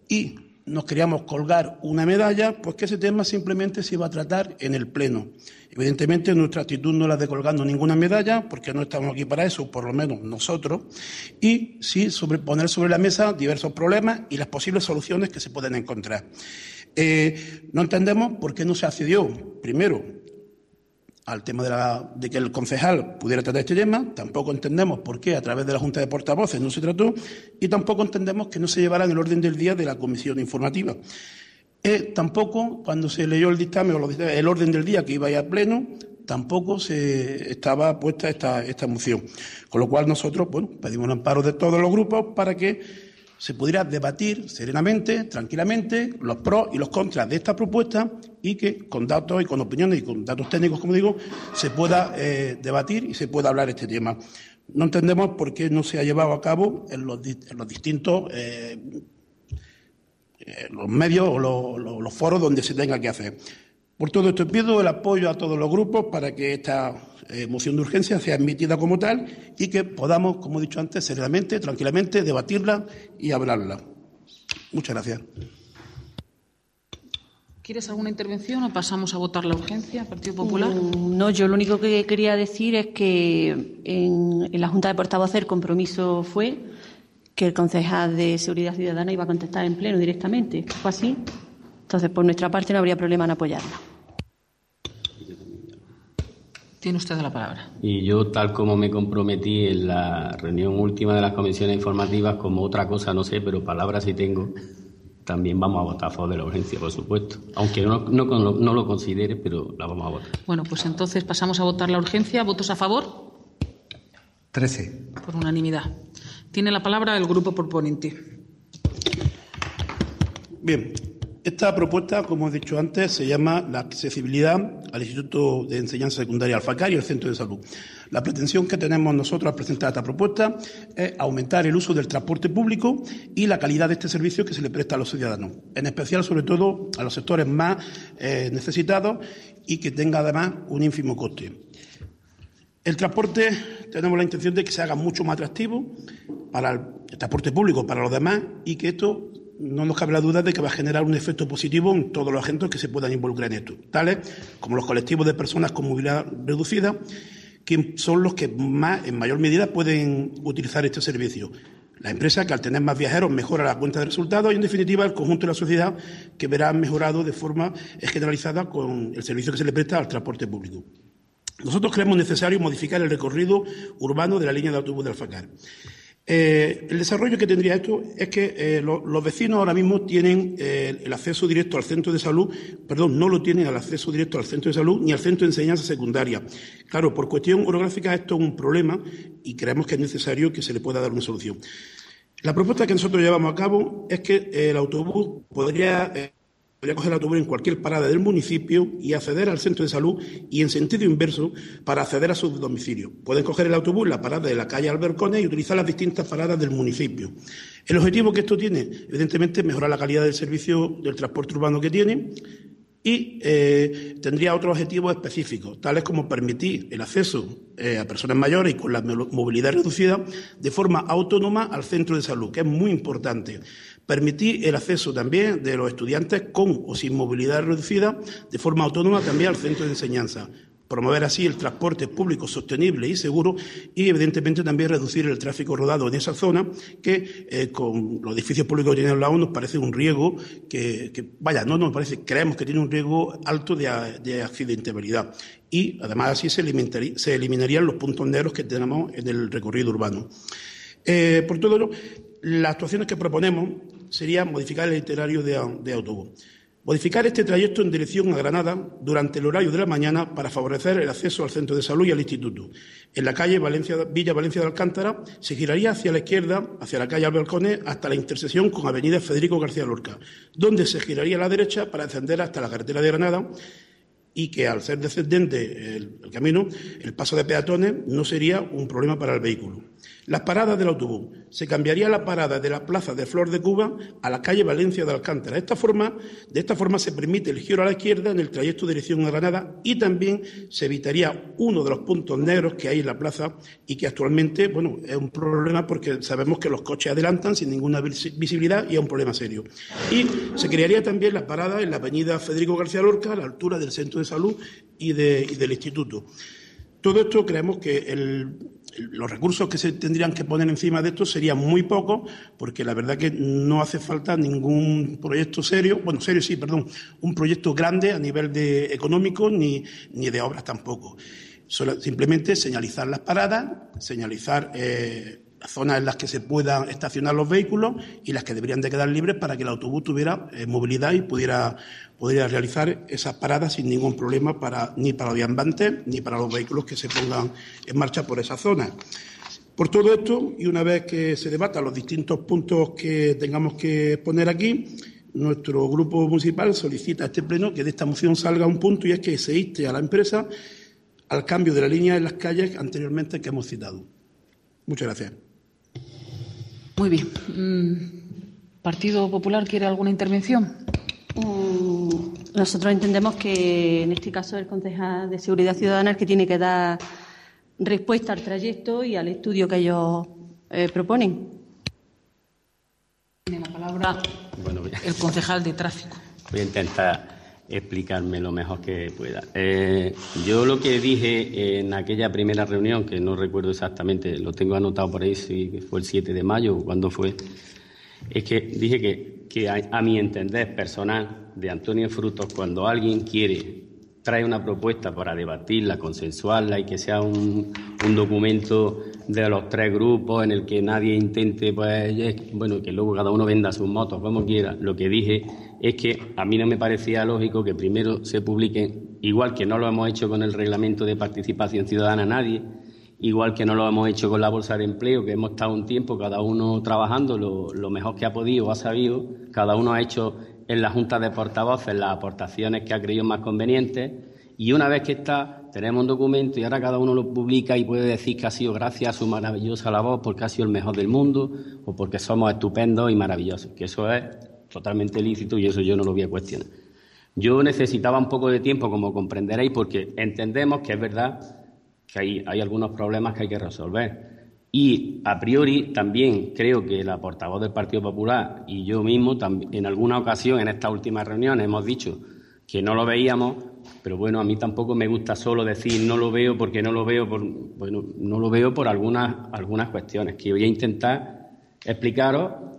y nos queríamos colgar una medalla, pues que ese tema simplemente se iba a tratar en el Pleno. Evidentemente nuestra actitud no es la de colgando ninguna medalla, porque no estamos aquí para eso, por lo menos nosotros, y sí sobre, poner sobre la mesa diversos problemas y las posibles soluciones que se pueden encontrar. Eh, no entendemos por qué no se accedió, primero, al tema de, la, de, que el concejal pudiera tratar este tema, tampoco entendemos por qué a través de la Junta de Portavoces no se trató y tampoco entendemos que no se llevara en el orden del día de la comisión informativa. Eh, tampoco, cuando se leyó el dictamen o el orden del día que iba a ir a pleno, tampoco se estaba puesta esta, moción. Con lo cual nosotros, bueno, pedimos el amparo de todos los grupos para que se pudiera debatir serenamente, tranquilamente, los pros y los contras de esta propuesta y que con datos y con opiniones y con datos técnicos, como digo, se pueda eh, debatir y se pueda hablar este tema. No entendemos por qué no se ha llevado a cabo en los, distintos eh, eh, los medios o los, foros donde se tenga que hacer. Por todo esto pido el apoyo a todos los grupos para que esta eh, moción de urgencia sea admitida como tal y que podamos, como he dicho antes, serenamente, tranquilamente, debatirla y hablarla. Muchas gracias. ¿Quieres alguna intervención o pasamos a votar la urgencia, Partido Popular? Mm, no, yo lo único que quería decir es que en, en la Junta de Portavoces el compromiso fue que el concejal de Seguridad Ciudadana iba a contestar en pleno directamente. ¿Fue así? Entonces, por nuestra parte, no habría problema en apoyarla. Tiene usted la palabra. Y yo, tal como me comprometí en la reunión última de las comisiones informativas, como otra cosa no sé, pero palabras sí tengo, también vamos a votar a favor de la urgencia, por supuesto. Aunque no, no, no lo considere, pero la vamos a votar. Bueno, pues entonces pasamos a votar la urgencia. ¿Votos a favor? Trece. Por unanimidad. Tiene la palabra el grupo proponente. Bien, esta propuesta, como he dicho antes, se llama la accesibilidad al Instituto de Enseñanza Secundaria Alfacar y al Centro de Salud. La pretensión que tenemos nosotros al presentar esta propuesta es aumentar el uso del transporte público y la calidad de este servicio que se le presta a los ciudadanos, en especial, sobre todo, a los sectores más eh, necesitados y que tenga además un ínfimo coste. El transporte tenemos la intención de que se haga mucho más atractivo para el transporte público, para los demás, y que esto no nos cabe la duda de que va a generar un efecto positivo en todos los agentes que se puedan involucrar en esto, tales como los colectivos de personas con movilidad reducida, que son los que más, en mayor medida pueden utilizar este servicio. La empresa que al tener más viajeros mejora la cuenta de resultados y, en definitiva, el conjunto de la sociedad que verá mejorado de forma generalizada con el servicio que se le presta al transporte público. Nosotros creemos necesario modificar el recorrido urbano de la línea de autobús de Alfacar. Eh, el desarrollo que tendría esto es que eh, los vecinos ahora mismo tienen eh, el acceso directo al centro de salud, perdón, no lo tienen al acceso directo al centro de salud ni al centro de enseñanza secundaria. Claro, por cuestión orográfica esto es un problema y creemos que es necesario que se le pueda dar una solución. La propuesta que nosotros llevamos a cabo es que el autobús podría podría coger el autobús en cualquier parada del municipio y acceder al centro de salud y en sentido inverso para acceder a su domicilio. Pueden coger el autobús en la parada de la calle Albercones y utilizar las distintas paradas del municipio. El objetivo que esto tiene, evidentemente, es mejorar la calidad del servicio del transporte urbano que tiene y eh, tendría otros objetivos específicos, tales como permitir el acceso eh, a personas mayores y con la movilidad reducida de forma autónoma al centro de salud, que es muy importante. Permitir el acceso también de los estudiantes con o sin movilidad reducida de forma autónoma también al centro de enseñanza. Promover así el transporte público sostenible y seguro y, evidentemente, también reducir el tráfico rodado en esa zona que, eh, con los edificios públicos que tienen al lado, nos parece un riesgo que, vaya, no nos parece, creemos que tiene un riesgo alto de, de accidentabilidad. Y, además, así se, se eliminarían los puntos negros que tenemos en el recorrido urbano. Eh, por todo ello, las actuaciones que proponemos sería modificar el itinerario de, autobús. Modificar este trayecto en dirección a Granada durante el horario de la mañana para favorecer el acceso al centro de salud y al instituto. En la calle Villa Valencia de Alcántara se giraría hacia la izquierda, hacia la calle Albercones, hasta la intersección con Avenida Federico García Lorca, donde se giraría a la derecha para ascender hasta la carretera de Granada y que al ser descendente el camino, el paso de peatones no sería un problema para el vehículo. Las paradas del autobús. Se cambiaría la parada de la plaza de Flor de Cuba a la calle Valencia de Alcántara. De esta forma, de esta forma se permite el giro a la izquierda en el trayecto de dirección a Granada y también se evitaría uno de los puntos negros que hay en la plaza y que actualmente, bueno, es un problema porque sabemos que los coches adelantan sin ninguna visibilidad y es un problema serio. Y se crearía también la parada en la avenida Federico García Lorca a la altura del centro de salud y, y del instituto. Todo esto creemos que los recursos que se tendrían que poner encima de esto serían muy pocos, porque la verdad que no hace falta ningún proyecto serio, bueno, serio sí, perdón, un proyecto grande a nivel de económico ni, ni de obras tampoco. simplemente señalizar las paradas, señalizar eh, zonas en las que se puedan estacionar los vehículos y las que deberían de quedar libres para que el autobús tuviera eh, movilidad y pudiera, pudiera, realizar esas paradas sin ningún problema para, ni para los viandantes ni para los vehículos que se pongan en marcha por esa zona. Por todo esto, y una vez que se debatan los distintos puntos que tengamos que poner aquí, nuestro grupo municipal solicita a este pleno que de esta moción salga un punto y es que se inste a la empresa al cambio de la línea en las calles anteriormente que hemos citado. Muchas gracias. Muy bien. Mm, ¿Partido Popular quiere alguna intervención? Mm, nosotros entendemos que en este caso el concejal de Seguridad Ciudadana es el que tiene que dar respuesta al trayecto y al estudio que ellos eh, proponen. Tiene la palabra el concejal de tráfico. Voy a intentar explicarme lo mejor que pueda. Eh, yo lo que dije en aquella primera reunión, que no recuerdo exactamente, lo tengo anotado por ahí, si fue el 7 de mayo o cuándo fue, es que dije que, que a, mi entender personal de Antonio Frutos, cuando alguien quiere trae una propuesta para debatirla, consensuarla y que sea un, un, documento de los tres grupos en el que nadie intente, pues, bueno, que luego cada uno venda sus motos como quiera. Lo que dije es que a mí no me parecía lógico que primero se publiquen, igual que no lo hemos hecho con el reglamento de participación ciudadana nadie, igual que no lo hemos hecho con la bolsa de empleo, que hemos estado un tiempo cada uno trabajando lo, lo mejor que ha podido o ha sabido, cada uno ha hecho en la Junta de Portavoces las aportaciones que ha creído más convenientes y una vez que está, tenemos un documento y ahora cada uno lo publica y puede decir que ha sido gracias a su maravillosa labor porque ha sido el mejor del mundo o porque somos estupendos y maravillosos, que eso es totalmente lícito y eso yo no lo voy a cuestionar. Yo necesitaba un poco de tiempo, como comprenderéis, porque entendemos que es verdad que hay, hay algunos problemas que hay que resolver. Y a priori también creo que la portavoz del Partido Popular y yo mismo en alguna ocasión en esta última reunión hemos dicho que no lo veíamos, pero bueno, a mí tampoco me gusta solo decir no lo veo porque no lo veo por bueno, no lo veo por algunas algunas cuestiones que voy a intentar explicaros.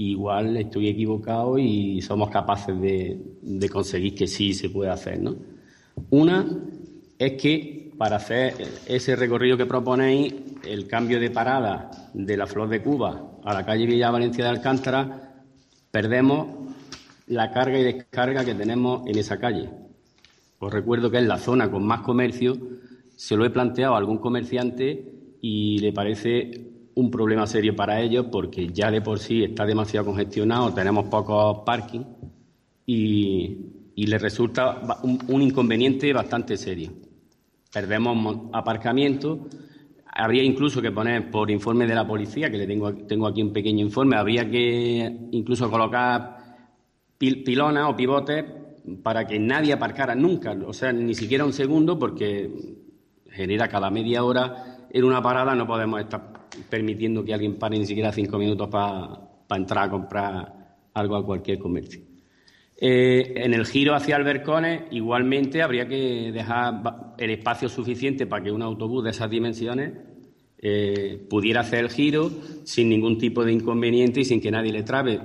Igual estoy equivocado y somos capaces de, conseguir que sí se puede hacer, ¿no? Una es que para hacer ese recorrido que proponéis, el cambio de parada de la Flor de Cuba a la calle Villa Valencia de Alcántara, perdemos la carga y descarga que tenemos en esa calle. Os recuerdo que es la zona con más comercio, se lo he planteado a algún comerciante y le parece un problema serio para ellos porque ya de por sí está demasiado congestionado, tenemos pocos parking y, y le resulta un inconveniente bastante serio perdemos aparcamiento. Habría incluso que poner por informe de la policía, que le tengo, tengo aquí un pequeño informe, habría que incluso colocar pilonas o pivotes para que nadie aparcara nunca, o sea, ni siquiera un segundo, porque genera cada media hora en una parada, no podemos estar permitiendo que alguien pare ni siquiera cinco minutos para entrar a comprar algo a cualquier comercio. Eh, en el giro hacia Albercones, igualmente habría que dejar el espacio suficiente para que un autobús de esas dimensiones eh, pudiera hacer el giro sin ningún tipo de inconveniente y sin que nadie le trabe.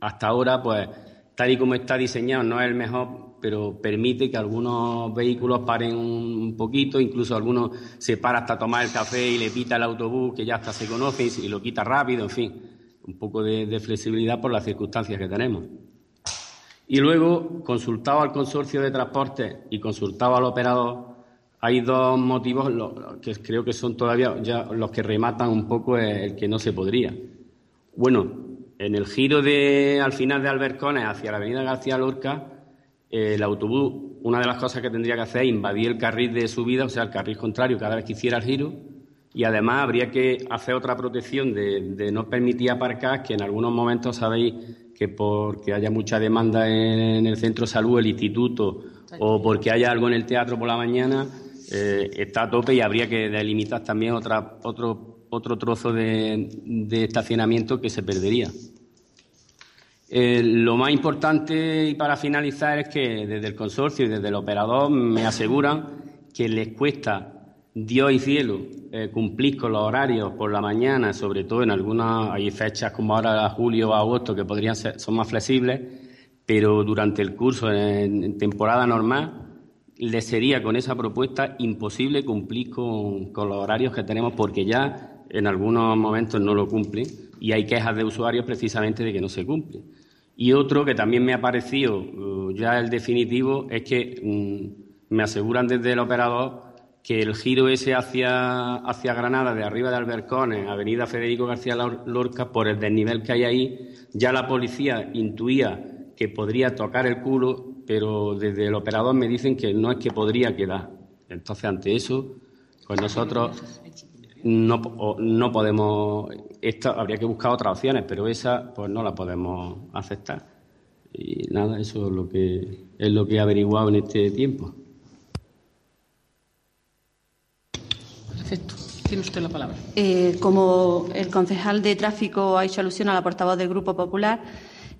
Hasta ahora, pues, tal y como está diseñado, no es el mejor, pero permite que algunos vehículos paren un poquito, incluso algunos se para hasta tomar el café y le pita el autobús, que ya hasta se conoce y lo quita rápido, en fin, un poco de flexibilidad por las circunstancias que tenemos. Y luego, consultado al consorcio de transporte y consultado al operador, hay dos motivos que creo que son todavía ya los que rematan un poco el que no se podría. Bueno, en el giro de al final de Albercones hacia la avenida García Lorca, el autobús, una de las cosas que tendría que hacer es invadir el carril de subida, o sea, el carril contrario, cada vez que hiciera el giro, y además habría que hacer otra protección de, de no permitir aparcar, que en algunos momentos sabéis que porque haya mucha demanda en el centro de salud, el instituto, o porque haya algo en el teatro por la mañana, eh, está a tope y habría que delimitar también otra, otro, otro trozo de, estacionamiento que se perdería. Eh, lo más importante y para finalizar es que desde el consorcio y desde el operador me aseguran que les cuesta Dios y cielo, eh, cumplís con los horarios por la mañana, sobre todo en algunas, hay fechas como ahora julio o agosto que podrían ser, son más flexibles, pero durante el curso, en, temporada normal, le sería con esa propuesta imposible cumplir con, con, los horarios que tenemos porque ya en algunos momentos no lo cumplen y hay quejas de usuarios precisamente de que no se cumple. Y otro que también me ha parecido uh, ya el definitivo es que mm, me aseguran desde el operador que el giro ese hacia, hacia Granada, de arriba de Albercones, Avenida Federico García Lorca, por el desnivel que hay ahí, ya la policía intuía que podría tocar el culo, pero desde el operador me dicen que no es que podría quedar. Entonces, ante eso, pues nosotros no, no podemos, esto habría que buscar otras opciones, pero esa pues no la podemos aceptar. Y nada, eso es lo que es lo que he averiguado en este tiempo. Perfecto. Tiene usted la palabra. Eh, como el concejal de tráfico ha hecho alusión a la portavoz del Grupo Popular,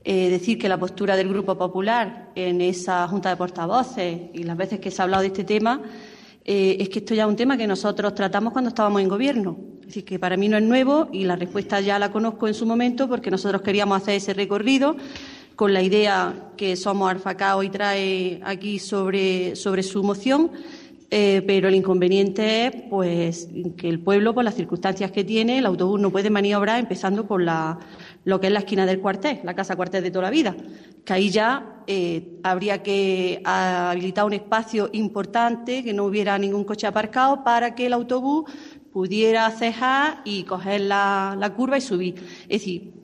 eh, decir que la postura del Grupo Popular en esa Junta de Portavoces y las veces que se ha hablado de este tema eh, es que esto ya es un tema que nosotros tratamos cuando estábamos en gobierno. Es decir, que para mí no es nuevo y la respuesta ya la conozco en su momento porque nosotros queríamos hacer ese recorrido con la idea que Somos Arfacao y trae aquí sobre, sobre su moción eh, pero el inconveniente es pues, que el pueblo, por las circunstancias que tiene, el autobús no puede maniobrar empezando por la, lo que es la esquina del cuartel, la casa cuartel de toda la vida, que ahí ya eh, habría que habilitar un espacio importante, que no hubiera ningún coche aparcado para que el autobús pudiera cejar y coger la, la curva y subir. Es decir,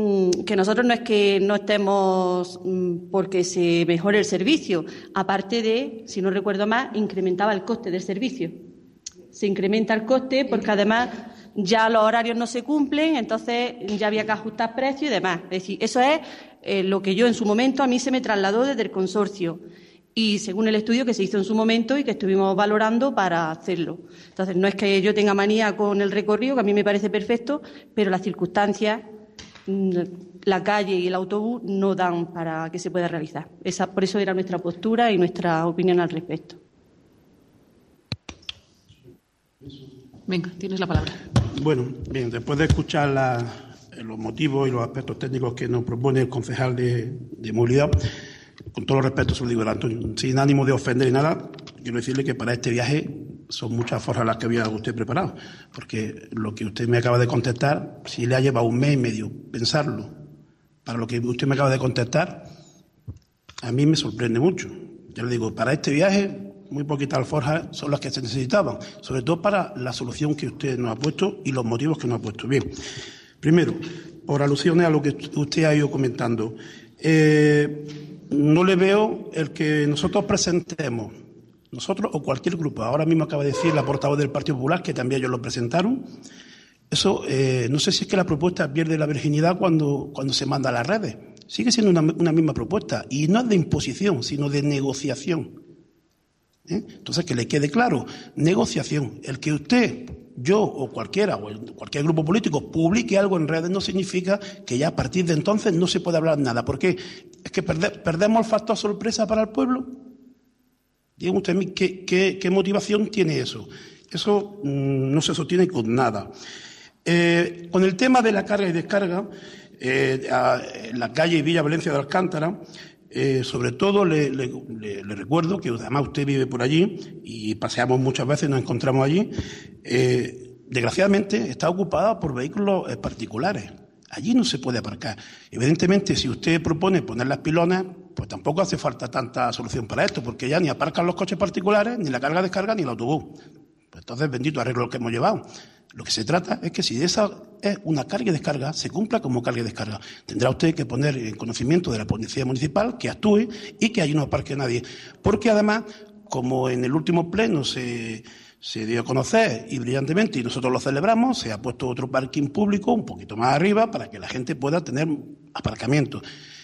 Mm, que nosotros no es que no estemos mm, porque se mejore el servicio, aparte de, si no recuerdo más, incrementaba el coste del servicio. Se incrementa el coste porque además ya los horarios no se cumplen, entonces ya había que ajustar precios y demás. Es decir, eso es eh, lo que yo en su momento a mí se me trasladó desde el consorcio y según el estudio que se hizo en su momento y que estuvimos valorando para hacerlo. Entonces, no es que yo tenga manía con el recorrido, que a mí me parece perfecto, pero las circunstancias la calle y el autobús no dan para que se pueda realizar. Esa, por eso era nuestra postura y nuestra opinión al respecto. Venga, tienes la palabra. Bueno, bien, después de escuchar los motivos y los aspectos técnicos que nos propone el concejal de, movilidad, con todo el respeto, se lo digo, Antonio, sin ánimo de ofender y nada, quiero decirle que para este viaje son muchas forras las que había usted preparado, porque lo que usted me acaba de contestar, si le ha llevado un mes y medio pensarlo, para lo que usted me acaba de contestar, a mí me sorprende mucho. Ya le digo, para este viaje, muy poquitas alforjas son las que se necesitaban, sobre todo para la solución que usted nos ha puesto y los motivos que nos ha puesto. Bien, primero, por alusiones a lo que usted ha ido comentando, eh, no le veo el que nosotros presentemos nosotros o cualquier grupo. Ahora mismo acaba de decir la portavoz del Partido Popular que también ellos lo presentaron. Eso, eh, no sé si es que la propuesta pierde la virginidad cuando, cuando se manda a las redes. Sigue siendo una, misma propuesta y no es de imposición, sino de negociación. ¿Eh? Entonces, que le quede claro, negociación. El que usted, yo o cualquiera, o cualquier grupo político publique algo en redes no significa que ya a partir de entonces no se puede hablar nada. ¿Por qué? ¿Es que perdemos el factor sorpresa para el pueblo? Dígame usted a mí qué, motivación tiene eso. Eso mm, no se sostiene con nada. Eh, con el tema de la carga y descarga, eh, en la calle Villa Valencia de Alcántara, eh, sobre todo le, recuerdo que además usted vive por allí y paseamos muchas veces, nos encontramos allí. desgraciadamente está ocupada por vehículos particulares. Allí no se puede aparcar. Evidentemente, si usted propone poner las pilonas, pues tampoco hace falta tanta solución para esto, porque ya ni aparcan los coches particulares, ni la carga descarga, ni el autobús. Pues entonces, bendito arreglo lo que hemos llevado. Lo que se trata es que si esa es una carga y descarga, se cumpla como carga y descarga. Tendrá usted que poner en conocimiento de la policía municipal que actúe y que allí no aparque nadie. Porque además, como en el último pleno se se dio a conocer y brillantemente, y nosotros lo celebramos, se ha puesto otro parking público un poquito más arriba para que la gente pueda tener aparcamiento.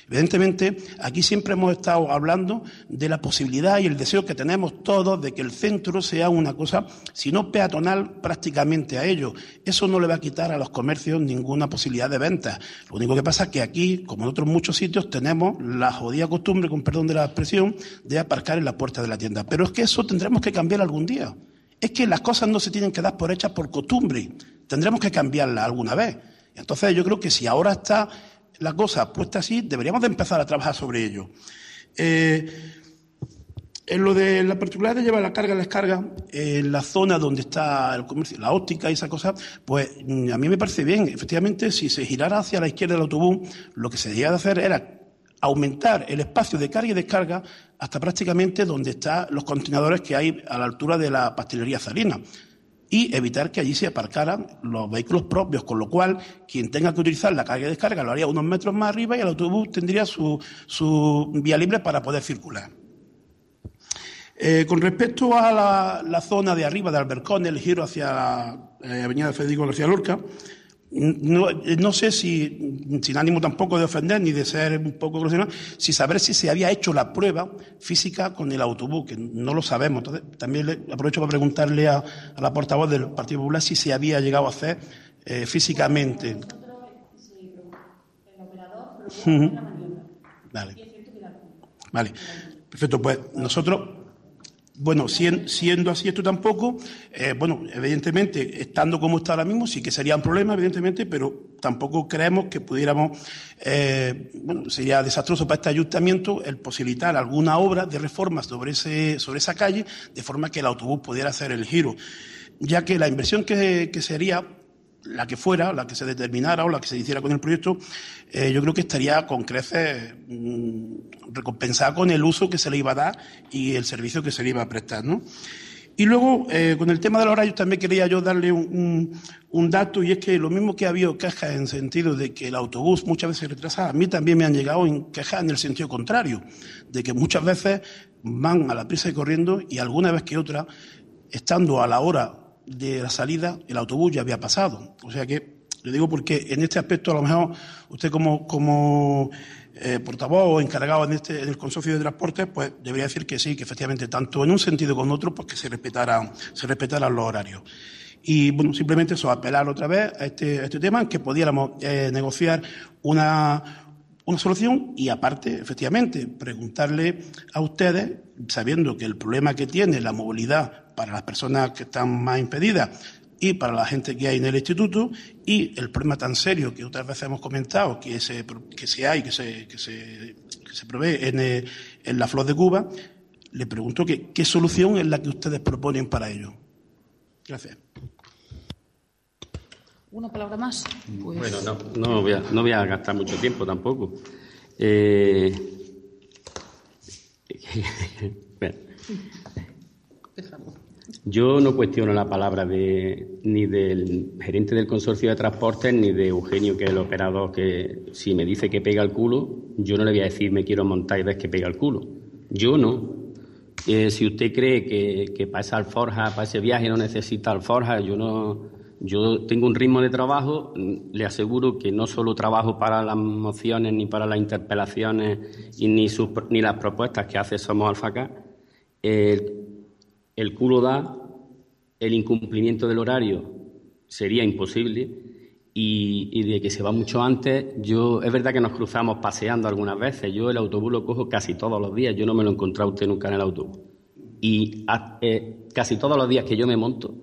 Evidentemente, aquí siempre hemos estado hablando de la posibilidad y el deseo que tenemos todos de que el centro sea una cosa, si no peatonal, prácticamente a ello. Eso no le va a quitar a los comercios ninguna posibilidad de venta. Lo único que pasa es que aquí, como en otros muchos sitios, tenemos la jodida costumbre, con perdón de la expresión, de aparcar en la puerta de la tienda. Pero es que eso tendremos que cambiar algún día. Es que las cosas no se tienen que dar por hechas por costumbre. Tendremos que cambiarlas alguna vez. Entonces yo creo que si ahora está la cosa puesta así, deberíamos de empezar a trabajar sobre ello. Eh, en lo de la particularidad de llevar la carga y la descarga, en la zona donde está el comercio, la óptica y esa cosa, pues mm, a mí me parece bien. Efectivamente, si se girara hacia la izquierda del autobús, lo que se debía de hacer era aumentar el espacio de carga y descarga hasta prácticamente donde están los contenedores que hay a la altura de la pastelería Zarina y evitar que allí se aparcaran los vehículos propios, con lo cual quien tenga que utilizar la carga y descarga lo haría unos metros más arriba y el autobús tendría su, su vía libre para poder circular. Eh, con respecto a la, zona de arriba de Albercón, el giro hacia la eh, avenida Federico García Lorca, no, sé si, sin ánimo tampoco de ofender ni de ser un poco grosero, si saber si se había hecho la prueba física con el autobús, que no lo sabemos. Entonces, también le aprovecho para preguntarle a, la portavoz del Partido Popular si se había llegado a hacer eh, físicamente. Vale. Vale. Perfecto, pues nosotros bueno, siendo así esto tampoco, eh, bueno, evidentemente, estando como está ahora mismo, sí que sería un problema, evidentemente, pero tampoco creemos que pudiéramos, eh, bueno, sería desastroso para este ayuntamiento el posibilitar alguna obra de reforma sobre, ese, sobre esa calle, de forma que el autobús pudiera hacer el giro, ya que la inversión que, que sería la que fuera, la que se determinara o la que se hiciera con el proyecto, eh, yo creo que estaría con creces mm, recompensada con el uso que se le iba a dar y el servicio que se le iba a prestar, ¿no? Y luego, eh, con el tema de los horarios, también quería yo darle un, dato, y es que lo mismo que ha habido quejas en sentido de que el autobús muchas veces retrasa, a mí también me han llegado en quejas en el sentido contrario, de que muchas veces van a la prisa y corriendo y alguna vez que otra, estando a la hora de la salida, el autobús ya había pasado. O sea que, le digo porque en este aspecto, a lo mejor, usted como, como eh, portavoz o encargado en, este, en el consorcio de transportes, pues debería decir que sí, que efectivamente, tanto en un sentido como en otro, pues que se respetaran, se respetaran los horarios. Y bueno, simplemente eso, apelar otra vez a este, este tema, que pudiéramos eh, negociar una, una solución y aparte, efectivamente, preguntarle a ustedes, sabiendo que el problema que tiene la movilidad para las personas que están más impedidas y para la gente que hay en el instituto y el problema tan serio que otras veces hemos comentado que se, que se hay, que se, que se, provee en, eh, en, la flor de Cuba, le pregunto que, qué solución es la que ustedes proponen para ello. Gracias. ¿Una palabra más? Pues bueno, no, no, voy a, no voy a gastar mucho tiempo tampoco. Eh... Yo no cuestiono la palabra de, ni del gerente del consorcio de transportes ni de Eugenio, que es el operador, que si me dice que pega el culo, yo no le voy a decir me quiero montar y ves que pega el culo. Yo no. Eh, si usted cree que, que para esa alforja, para ese viaje no necesita alforja, yo no. Yo tengo un ritmo de trabajo, le aseguro que no solo trabajo para las mociones ni para las interpelaciones y ni, ni las propuestas que hace Somos Alfaca el culo da, el incumplimiento del horario sería imposible y, de que se va mucho antes, yo es verdad que nos cruzamos paseando algunas veces, yo el autobús lo cojo casi todos los días, yo no me lo he encontrado usted nunca en el autobús. Y eh, casi todos los días que yo me monto,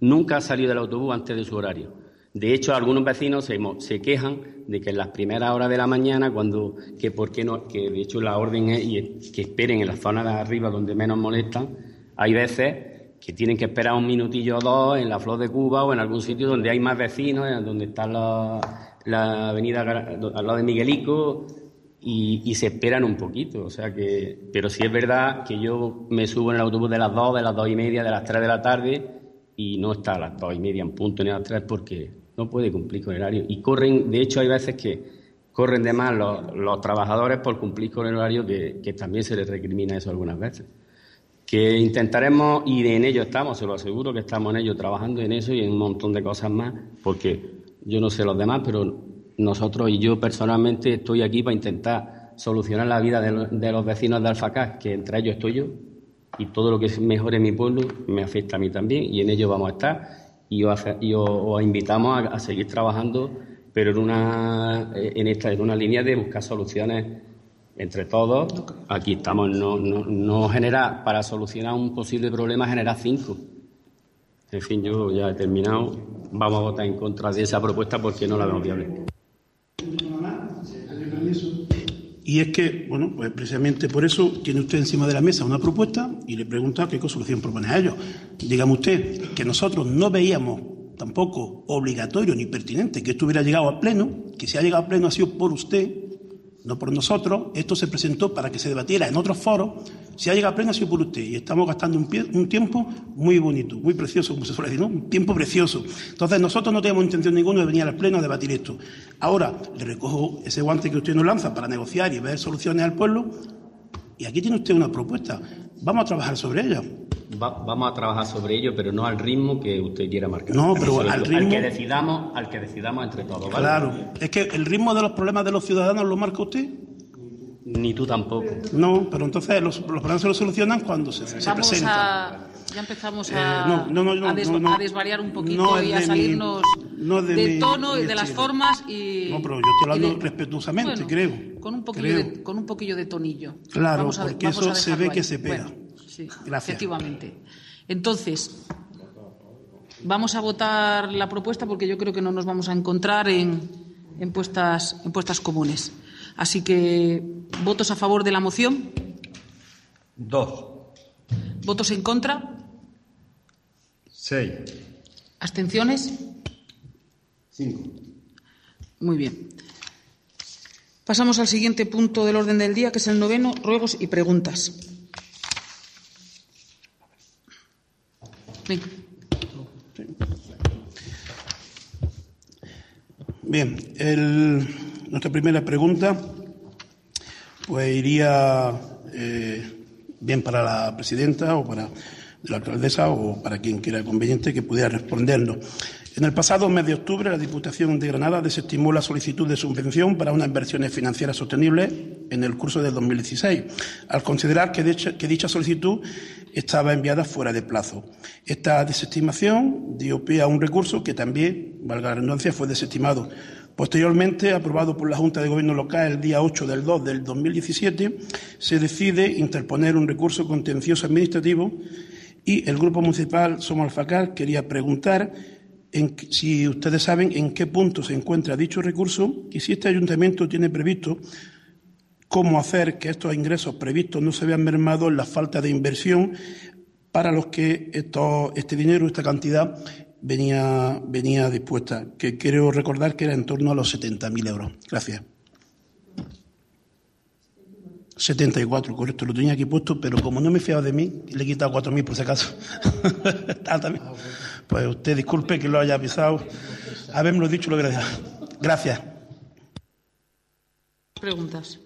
nunca ha salido del autobús antes de su horario. De hecho, algunos vecinos se, quejan de que en las primeras horas de la mañana, cuando que por qué no, que de hecho la orden es que esperen en la zona de arriba donde menos molestan, hay veces que tienen que esperar un minutillo o dos en la Flor de Cuba o en algún sitio donde hay más vecinos, donde está la, avenida al lado de Miguelico y, se esperan un poquito. O sea que, pero sí es verdad que yo me subo en el autobús de las dos, de las dos y media, de las tres de la tarde y no está a las dos y media en punto ni a las tres porque no puede cumplir con el horario. Y corren, de hecho hay veces que corren de más los, trabajadores por cumplir con el horario que, que también se les recrimina eso algunas veces que intentaremos, y en ello estamos, se lo aseguro que estamos en ello, trabajando en eso y en un montón de cosas más, porque yo no sé los demás, pero nosotros y yo personalmente estoy aquí para intentar solucionar la vida de, los vecinos de Alfacás, que entre ellos estoy yo, y todo lo que mejore mi pueblo me afecta a mí también, y en ello vamos a estar, y os, invitamos a, a, seguir trabajando, pero en una, en, esta, en una línea de buscar soluciones entre todos, aquí estamos, no, no, no genera, para solucionar un posible problema, genera cinco. En fin, yo ya he terminado. Vamos a votar en contra de esa propuesta porque no la vemos viable. Y es que, bueno, pues precisamente por eso tiene usted encima de la mesa una propuesta y le pregunta qué solución propone a ellos. Dígame usted que nosotros no veíamos tampoco obligatorio ni pertinente que esto hubiera llegado a pleno, que si ha llegado a pleno ha sido por usted, no por nosotros. Esto se presentó para que se debatiera en otros foros. Si ha llegado pleno ha sido por usted. Y estamos gastando un, un tiempo muy bonito, muy precioso, como se suele decir, ¿no? Un tiempo precioso. Entonces nosotros no tenemos intención ninguna de venir al pleno a debatir esto. Ahora le recojo ese guante que usted nos lanza para negociar y ver soluciones al pueblo. Y aquí tiene usted una propuesta. Vamos a trabajar sobre ella vamos a trabajar sobre ello, pero no al ritmo que usted quiera marcar. No, pero al ritmo... que decidamos, al que decidamos entre todos. Claro, es que el ritmo de los problemas de los ciudadanos lo marca usted. Ni tú tampoco. No, pero entonces los, problemas se los solucionan cuando se, se presentan. ya empezamos a, eh, a, desvariar un poquito y a salirnos del tono y de las formas y... No, pero yo estoy hablando respetuosamente, creo. Con un, poquillo De, con un poquillo de tonillo. Claro, porque eso se ve que se pega. Sí, efectivamente. Entonces, vamos a votar la propuesta porque yo creo que no nos vamos a encontrar en, en, puestas, en puestas comunes. Así que, ¿votos a favor de la moción? Dos. ¿Votos en contra? Seis. ¿Abstenciones? Cinco. Muy bien. Pasamos al siguiente punto del orden del día, que es el noveno, ruegos y preguntas. Bien, nuestra primera pregunta pues iría eh, bien para la presidenta o para la alcaldesa o para quien quiera conveniente que pudiera respondernos. En el pasado mes de octubre, la Diputación de Granada desestimó la solicitud de subvención para unas inversiones financieras sostenibles en el curso del 2016, al considerar que dicha, solicitud estaba enviada fuera de plazo. Esta desestimación dio pie a un recurso que también, valga la redundancia, fue desestimado. Posteriormente, aprobado por la Junta de Gobierno Local el día 8 del 2 del 2017, se decide interponer un recurso contencioso administrativo y el Grupo Municipal Somos Alfacar quería preguntar si ustedes saben en qué punto se encuentra dicho recurso y si este ayuntamiento tiene previsto cómo hacer que estos ingresos previstos no se vean mermados la falta de inversión para los que este dinero, esta cantidad, venía, venía dispuesta, que quiero recordar que era en torno a los 70.000 euros. Gracias. 74, correcto, lo tenía aquí puesto, pero como no me fiaba de mí, le he quitado 4.000 por si acaso. Ah, pues usted disculpe que lo haya avisado. Habémoslo dicho lo que Gracias. Preguntas.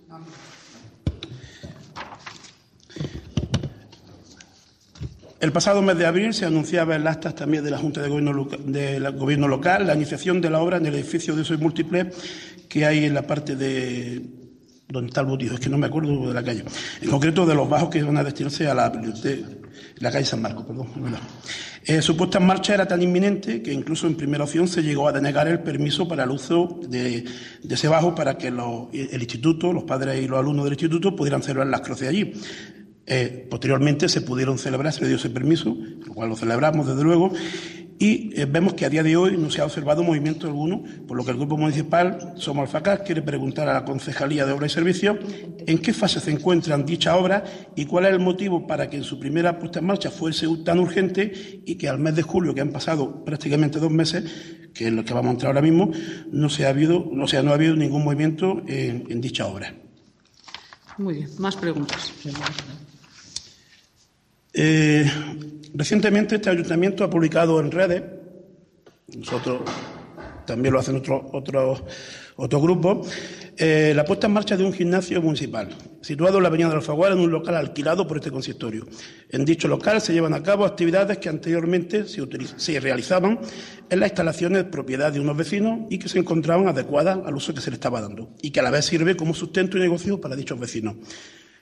El pasado mes de abril se anunciaba en las actas también de la Junta de Gobierno, de Gobierno Local la iniciación de la obra en el edificio de usos múltiples que hay en la parte de donde está el botijo, es que no me acuerdo de la calle, en concreto de los bajos que van a destinarse a la, la calle San Marcos, perdón. Eh, su puesta en marcha era tan inminente que incluso en primera opción se llegó a denegar el permiso para el uso de, ese bajo para que el instituto, los padres y los alumnos del instituto pudieran celebrar las cruces allí. Eh, posteriormente se pudieron celebrar, se le dio ese permiso, lo cual lo celebramos desde luego, y eh, vemos que a día de hoy no se ha observado movimiento alguno, por lo que el Grupo Municipal Somos Alfacar quiere preguntar a la Concejalía de Obra y Servicios en qué fase se encuentran dicha obra y cuál es el motivo para que en su primera puesta en marcha fuese tan urgente y que al mes de julio, que han pasado prácticamente dos meses, que es lo que vamos a entrar ahora mismo, no se ha habido, no, sea, no ha habido ningún movimiento en, en dicha obra. Muy bien, más preguntas. Eh, recientemente este ayuntamiento ha publicado en redes, nosotros también lo hacen otros otros grupos, eh, la puesta en marcha de un gimnasio municipal, situado en la avenida de Alfaguara, en un local alquilado por este consistorio. En dicho local se llevan a cabo actividades que anteriormente se, se realizaban en las instalaciones propiedad de unos vecinos y que se encontraban adecuadas al uso que se le estaba dando, y que a la vez sirve como sustento y negocio para dichos vecinos.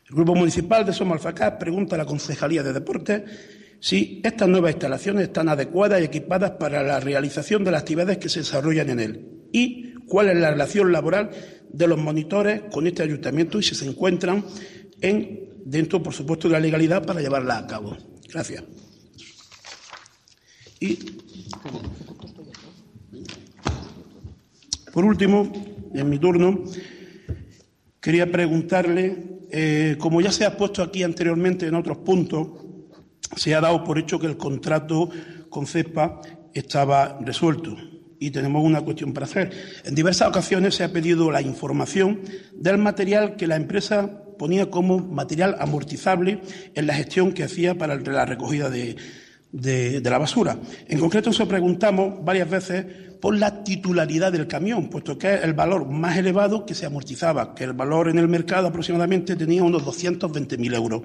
El Grupo Municipal de Somalfacá pregunta a la Concejalía de Deportes si estas nuevas instalaciones están adecuadas y equipadas para la realización de las actividades que se desarrollan en él y cuál es la relación laboral de los monitores con este ayuntamiento y si se encuentran en, dentro, por supuesto, de la legalidad para llevarla a cabo. Gracias. Y, por último, en mi turno, quería preguntarle, eh, como ya se ha puesto aquí anteriormente en otros puntos, se ha dado por hecho que el contrato con CEPA estaba resuelto y tenemos una cuestión para hacer. En diversas ocasiones se ha pedido la información del material que la empresa ponía como material amortizable en la gestión que hacía para la recogida de, la basura. En concreto, se preguntamos varias veces por la titularidad del camión, puesto que es el valor más elevado que se amortizaba, que el valor en el mercado aproximadamente tenía unos 220.000 euros.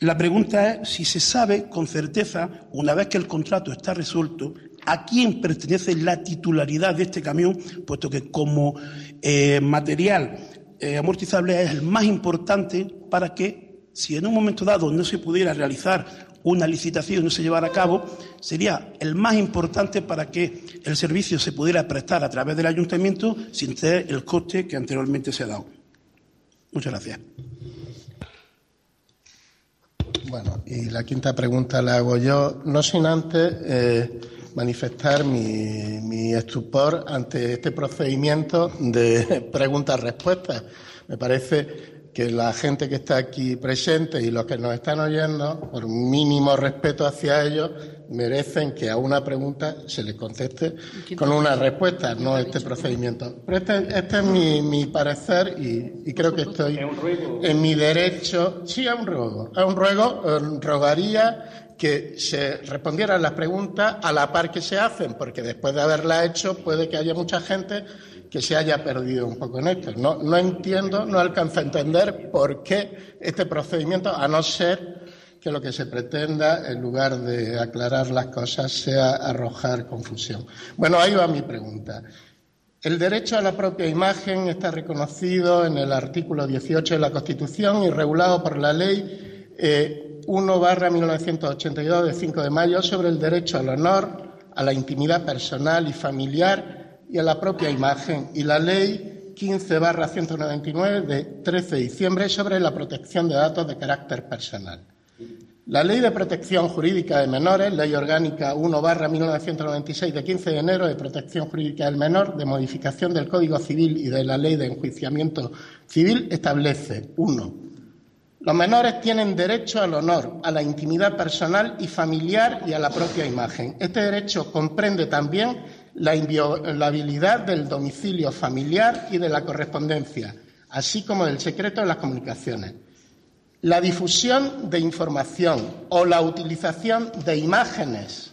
La pregunta es si se sabe con certeza, una vez que el contrato está resuelto, a quién pertenece la titularidad de este camión, puesto que como eh, material eh, amortizable es el más importante para que, si en un momento dado no se pudiera realizar una licitación, no se llevara a cabo, sería el más importante para que el servicio se pudiera prestar a través del ayuntamiento sin tener el coste que anteriormente se ha dado. Muchas gracias. Bueno, y la quinta pregunta la hago yo, no sin antes eh, manifestar mi, estupor ante este procedimiento de preguntas-respuestas. Me parece que la gente que está aquí presente y los que nos están oyendo, por mínimo respeto hacia ellos, merecen que a una pregunta se les conteste con una respuesta, no este procedimiento. Pero este, este es mi, parecer y, creo que estoy en mi derecho. Sí, es un ruego. Es un ruego. Eh, rogaría que se respondieran las preguntas a la par que se hacen, porque después de haberla hecho puede que haya mucha gente que se haya perdido un poco en esto. No, no entiendo, no alcanzo a entender por qué este procedimiento, a no ser que lo que se pretenda, en lugar de aclarar las cosas, sea arrojar confusión. Bueno, ahí va mi pregunta. El derecho a la propia imagen está reconocido en el artículo 18 de la Constitución y regulado por la Ley eh, 1 barra 1982 de 5 de mayo sobre el derecho al honor, a la intimidad personal y familiar y a la propia imagen y la ley 15 barra 199 de 13 de diciembre sobre la protección de datos de carácter personal. La Ley de Protección Jurídica de Menores, Ley Orgánica 1 barra 1996 de 15 de enero de Protección Jurídica del Menor, de modificación del Código Civil y de la Ley de Enjuiciamiento Civil, establece, uno, los menores tienen derecho al honor, a la intimidad personal y familiar y a la propia imagen. Este derecho comprende también la inviolabilidad del domicilio familiar y de la correspondencia, así como del secreto de las comunicaciones. La difusión de información o la utilización de imágenes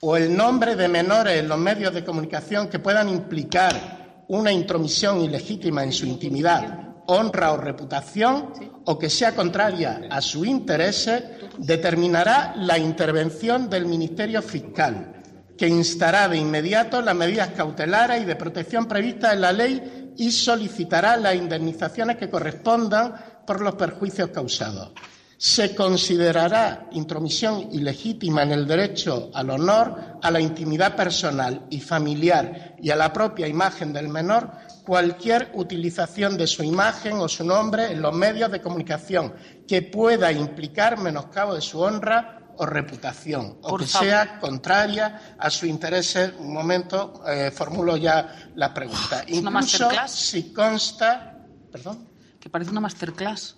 o el nombre de menores en los medios de comunicación que puedan implicar una intromisión ilegítima en su intimidad honra o reputación o que sea contraria a su interés, determinará la intervención del Ministerio Fiscal, que instará de inmediato las medidas cautelares y de protección previstas en la ley y solicitará las indemnizaciones que correspondan por los perjuicios causados. Se considerará intromisión ilegítima en el derecho al honor, a la intimidad personal y familiar y a la propia imagen del menor cualquier utilización de su imagen o su nombre en los medios de comunicación que pueda implicar menoscabo de su honra o reputación o que sea contraria a su interés. Un momento, eh, formulo ya la pregunta. Incluso si consta. ¿Perdón? Que parece una masterclass.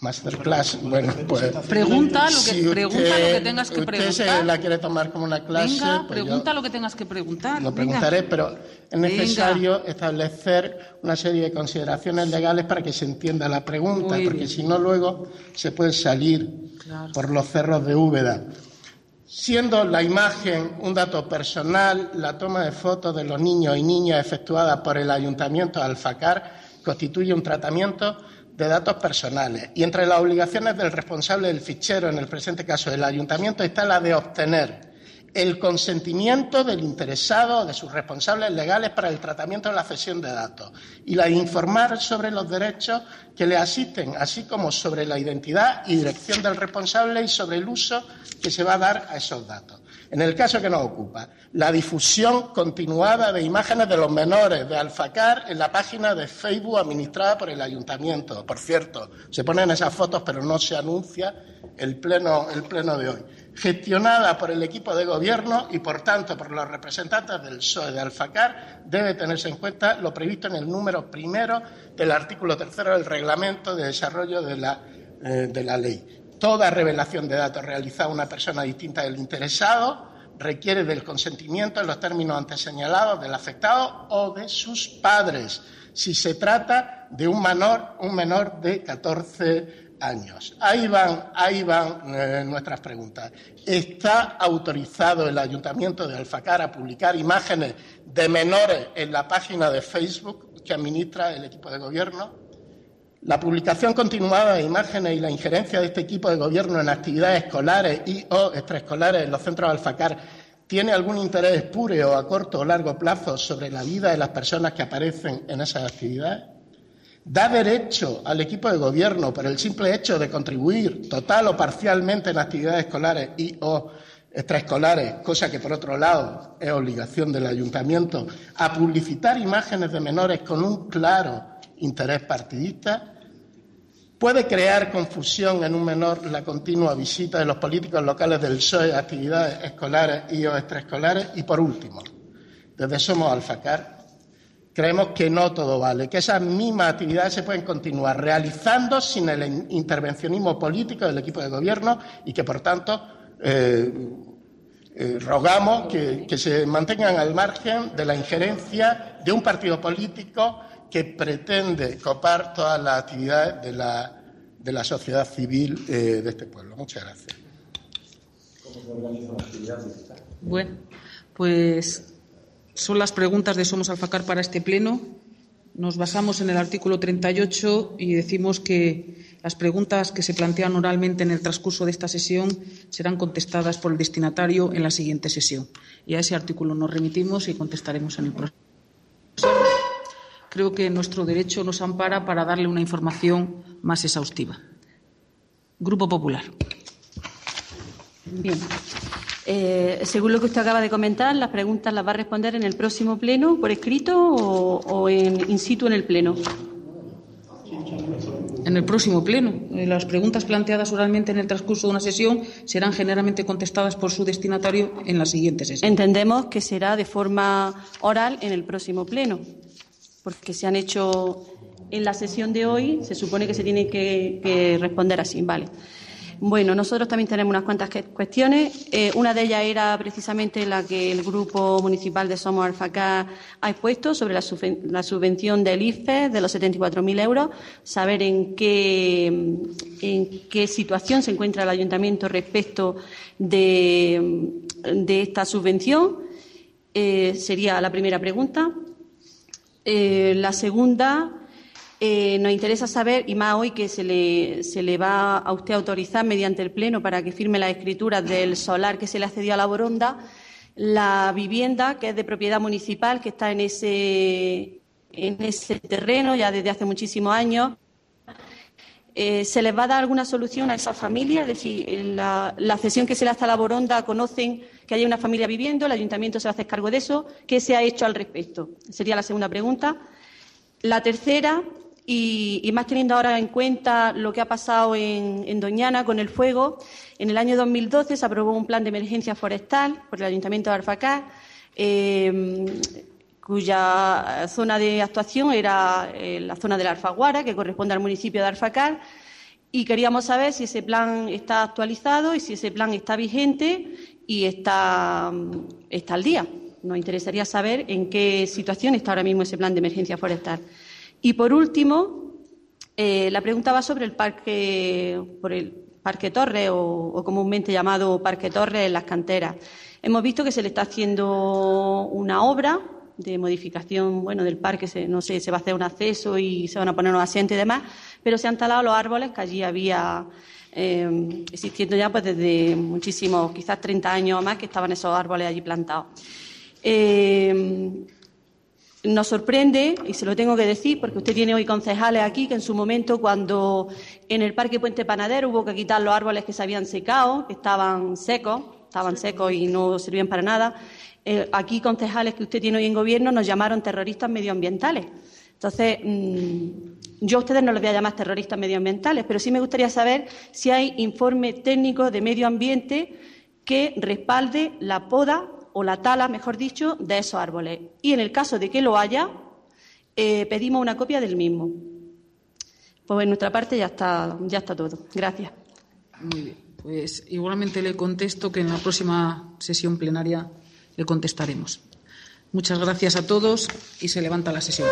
Masterclass, bueno, pues. Pregunta lo que, pregunta lo que tengas que preguntar. Usted la quiere tomar como una clase. Venga, pues pregunta lo que tengas que preguntar. Lo preguntaré, pero es necesario establecer una serie de consideraciones legales para que se entienda la pregunta, porque si no, luego se puede salir por los cerros de Úbeda. Siendo la imagen un dato personal, la toma de fotos de los niños y niñas efectuada por el Ayuntamiento de Alfacar constituye un tratamiento de datos personales. Y entre las obligaciones del responsable del fichero, en el presente caso del ayuntamiento, está la de obtener el consentimiento del interesado o de sus responsables legales para el tratamiento de la cesión de datos y la de informar sobre los derechos que le asisten, así como sobre la identidad y dirección del responsable y sobre el uso que se va a dar a esos datos. En el caso que nos ocupa, la difusión continuada de imágenes de los menores de Alfacar en la página de Facebook administrada por el ayuntamiento. Por cierto, se ponen esas fotos, pero no se anuncia el pleno, de hoy. gestionada por el equipo de gobierno y, por tanto, por los representantes del PSOE de Alfacar, debe tenerse en cuenta lo previsto en el número primero del artículo tercero del reglamento de desarrollo de la, eh, de la ley. Toda revelación de datos realizada a una persona distinta del interesado requiere del consentimiento en los términos antes señalados del afectado o de sus padres, si se trata de un menor, un menor de 14 años. Ahí van, ahí van eh, nuestras preguntas. ¿Está autorizado el Ayuntamiento de Alfacar a publicar imágenes de menores en la página de Facebook que administra el equipo de gobierno? La publicación continuada de imágenes y la injerencia de este equipo de gobierno en actividades escolares y o extraescolares en los centros de Alfacar tiene algún interés espúreo a corto o largo plazo sobre la vida de las personas que aparecen en esas actividades? ¿Da derecho al equipo de gobierno, por el simple hecho de contribuir total o parcialmente en actividades escolares y o extraescolares, cosa que por otro lado es obligación del ayuntamiento, a publicitar imágenes de menores con un claro interés partidista, puede crear confusión en un menor la continua visita de los políticos locales del PSOE a actividades escolares y o extraescolares. Y por último, desde Somos Alfacar, creemos que no todo vale, que esas mismas actividades se pueden continuar realizando sin el intervencionismo político del equipo de gobierno y que, por tanto, eh, eh, rogamos que, que se mantengan al margen de la injerencia de un partido político que pretende copar todas las actividades de la, de la sociedad civil eh, de este pueblo. Muchas gracias. Bueno, pues son las preguntas de Somos Alfacar para este pleno. Nos basamos en el artículo 38 y decimos que las preguntas que se plantean oralmente en el transcurso de esta sesión serán contestadas por el destinatario en la siguiente sesión. Y a ese artículo nos remitimos y contestaremos en el próximo creo que nuestro derecho nos ampara para darle una información más exhaustiva. Grupo Popular. Bien. Eh, según lo que usted acaba de comentar, las preguntas las va a responder en el próximo pleno, por escrito o, en, in situ en el pleno. En el próximo pleno. Eh, las preguntas planteadas oralmente en el transcurso de una sesión serán generalmente contestadas por su destinatario en la siguiente sesión. Entendemos que será de forma oral en el próximo pleno porque se han hecho en la sesión de hoy, se supone que se tiene que, responder así, ¿vale? Bueno, nosotros también tenemos unas cuantas cuestiones. Eh, una de ellas era precisamente la que el Grupo Municipal de Somos Alfacá ha expuesto sobre la, subvención del IFE de los 74.000 euros, saber en qué, situación se encuentra el Ayuntamiento respecto de, esta subvención. Eh, sería la primera pregunta. Eh, la segunda, eh, nos interesa saber, y más hoy que se le, se le va a usted autorizar mediante el Pleno para que firme la escritura del solar que se le ha cedido a la Boronda, la vivienda que es de propiedad municipal, que está en ese, en ese terreno ya desde hace muchísimos años. Eh, ¿Se les va a dar alguna solución a esa familia? Es decir, la, la, cesión que se le hace a la Boronda, ¿conocen que haya una familia viviendo? ¿El ayuntamiento se hacer cargo de eso? ¿Qué se ha hecho al respecto? Sería la segunda pregunta. La tercera, y, más teniendo ahora en cuenta lo que ha pasado en, Doñana con el fuego, en el año 2012 se aprobó un plan de emergencia forestal por el ayuntamiento de Arfacá. Eh, cuya zona de actuación era eh, la zona de la Alfaguara, que corresponde al municipio de Alfacar, y queríamos saber si ese plan está actualizado y si ese plan está vigente y está, está al día. Nos interesaría saber en qué situación está ahora mismo ese plan de emergencia forestal. Y por último, eh, la pregunta va sobre el parque, por el Parque Torre o, comúnmente llamado Parque Torre en las canteras. Hemos visto que se le está haciendo una obra de modificación bueno, del parque, se, no sé, se va a hacer un acceso y se van a poner unos asientos y demás, pero se han talado los árboles que allí había eh, existiendo ya pues desde muchísimos, quizás 30 años o más, que estaban esos árboles allí plantados. Eh, nos sorprende, y se lo tengo que decir, porque usted tiene hoy concejales aquí que en su momento, cuando en el Parque Puente Panadero hubo que quitar los árboles que se habían secado, que estaban secos, estaban secos y no servían para nada, eh, aquí concejales que usted tiene hoy en gobierno nos llamaron terroristas medioambientales. Entonces, mm, yo a ustedes no los voy a llamar terroristas medioambientales, pero sí me gustaría saber si hay informe técnico de medio ambiente que respalde la poda o la tala, mejor dicho, de esos árboles. Y en el caso de que lo haya, eh, pedimos una copia del mismo. Pues en nuestra parte ya está, ya está todo. Gracias. Muy bien. Pues igualmente le contesto que en la próxima sesión plenaria le contestaremos. Muchas gracias a todos y se levanta la sesión.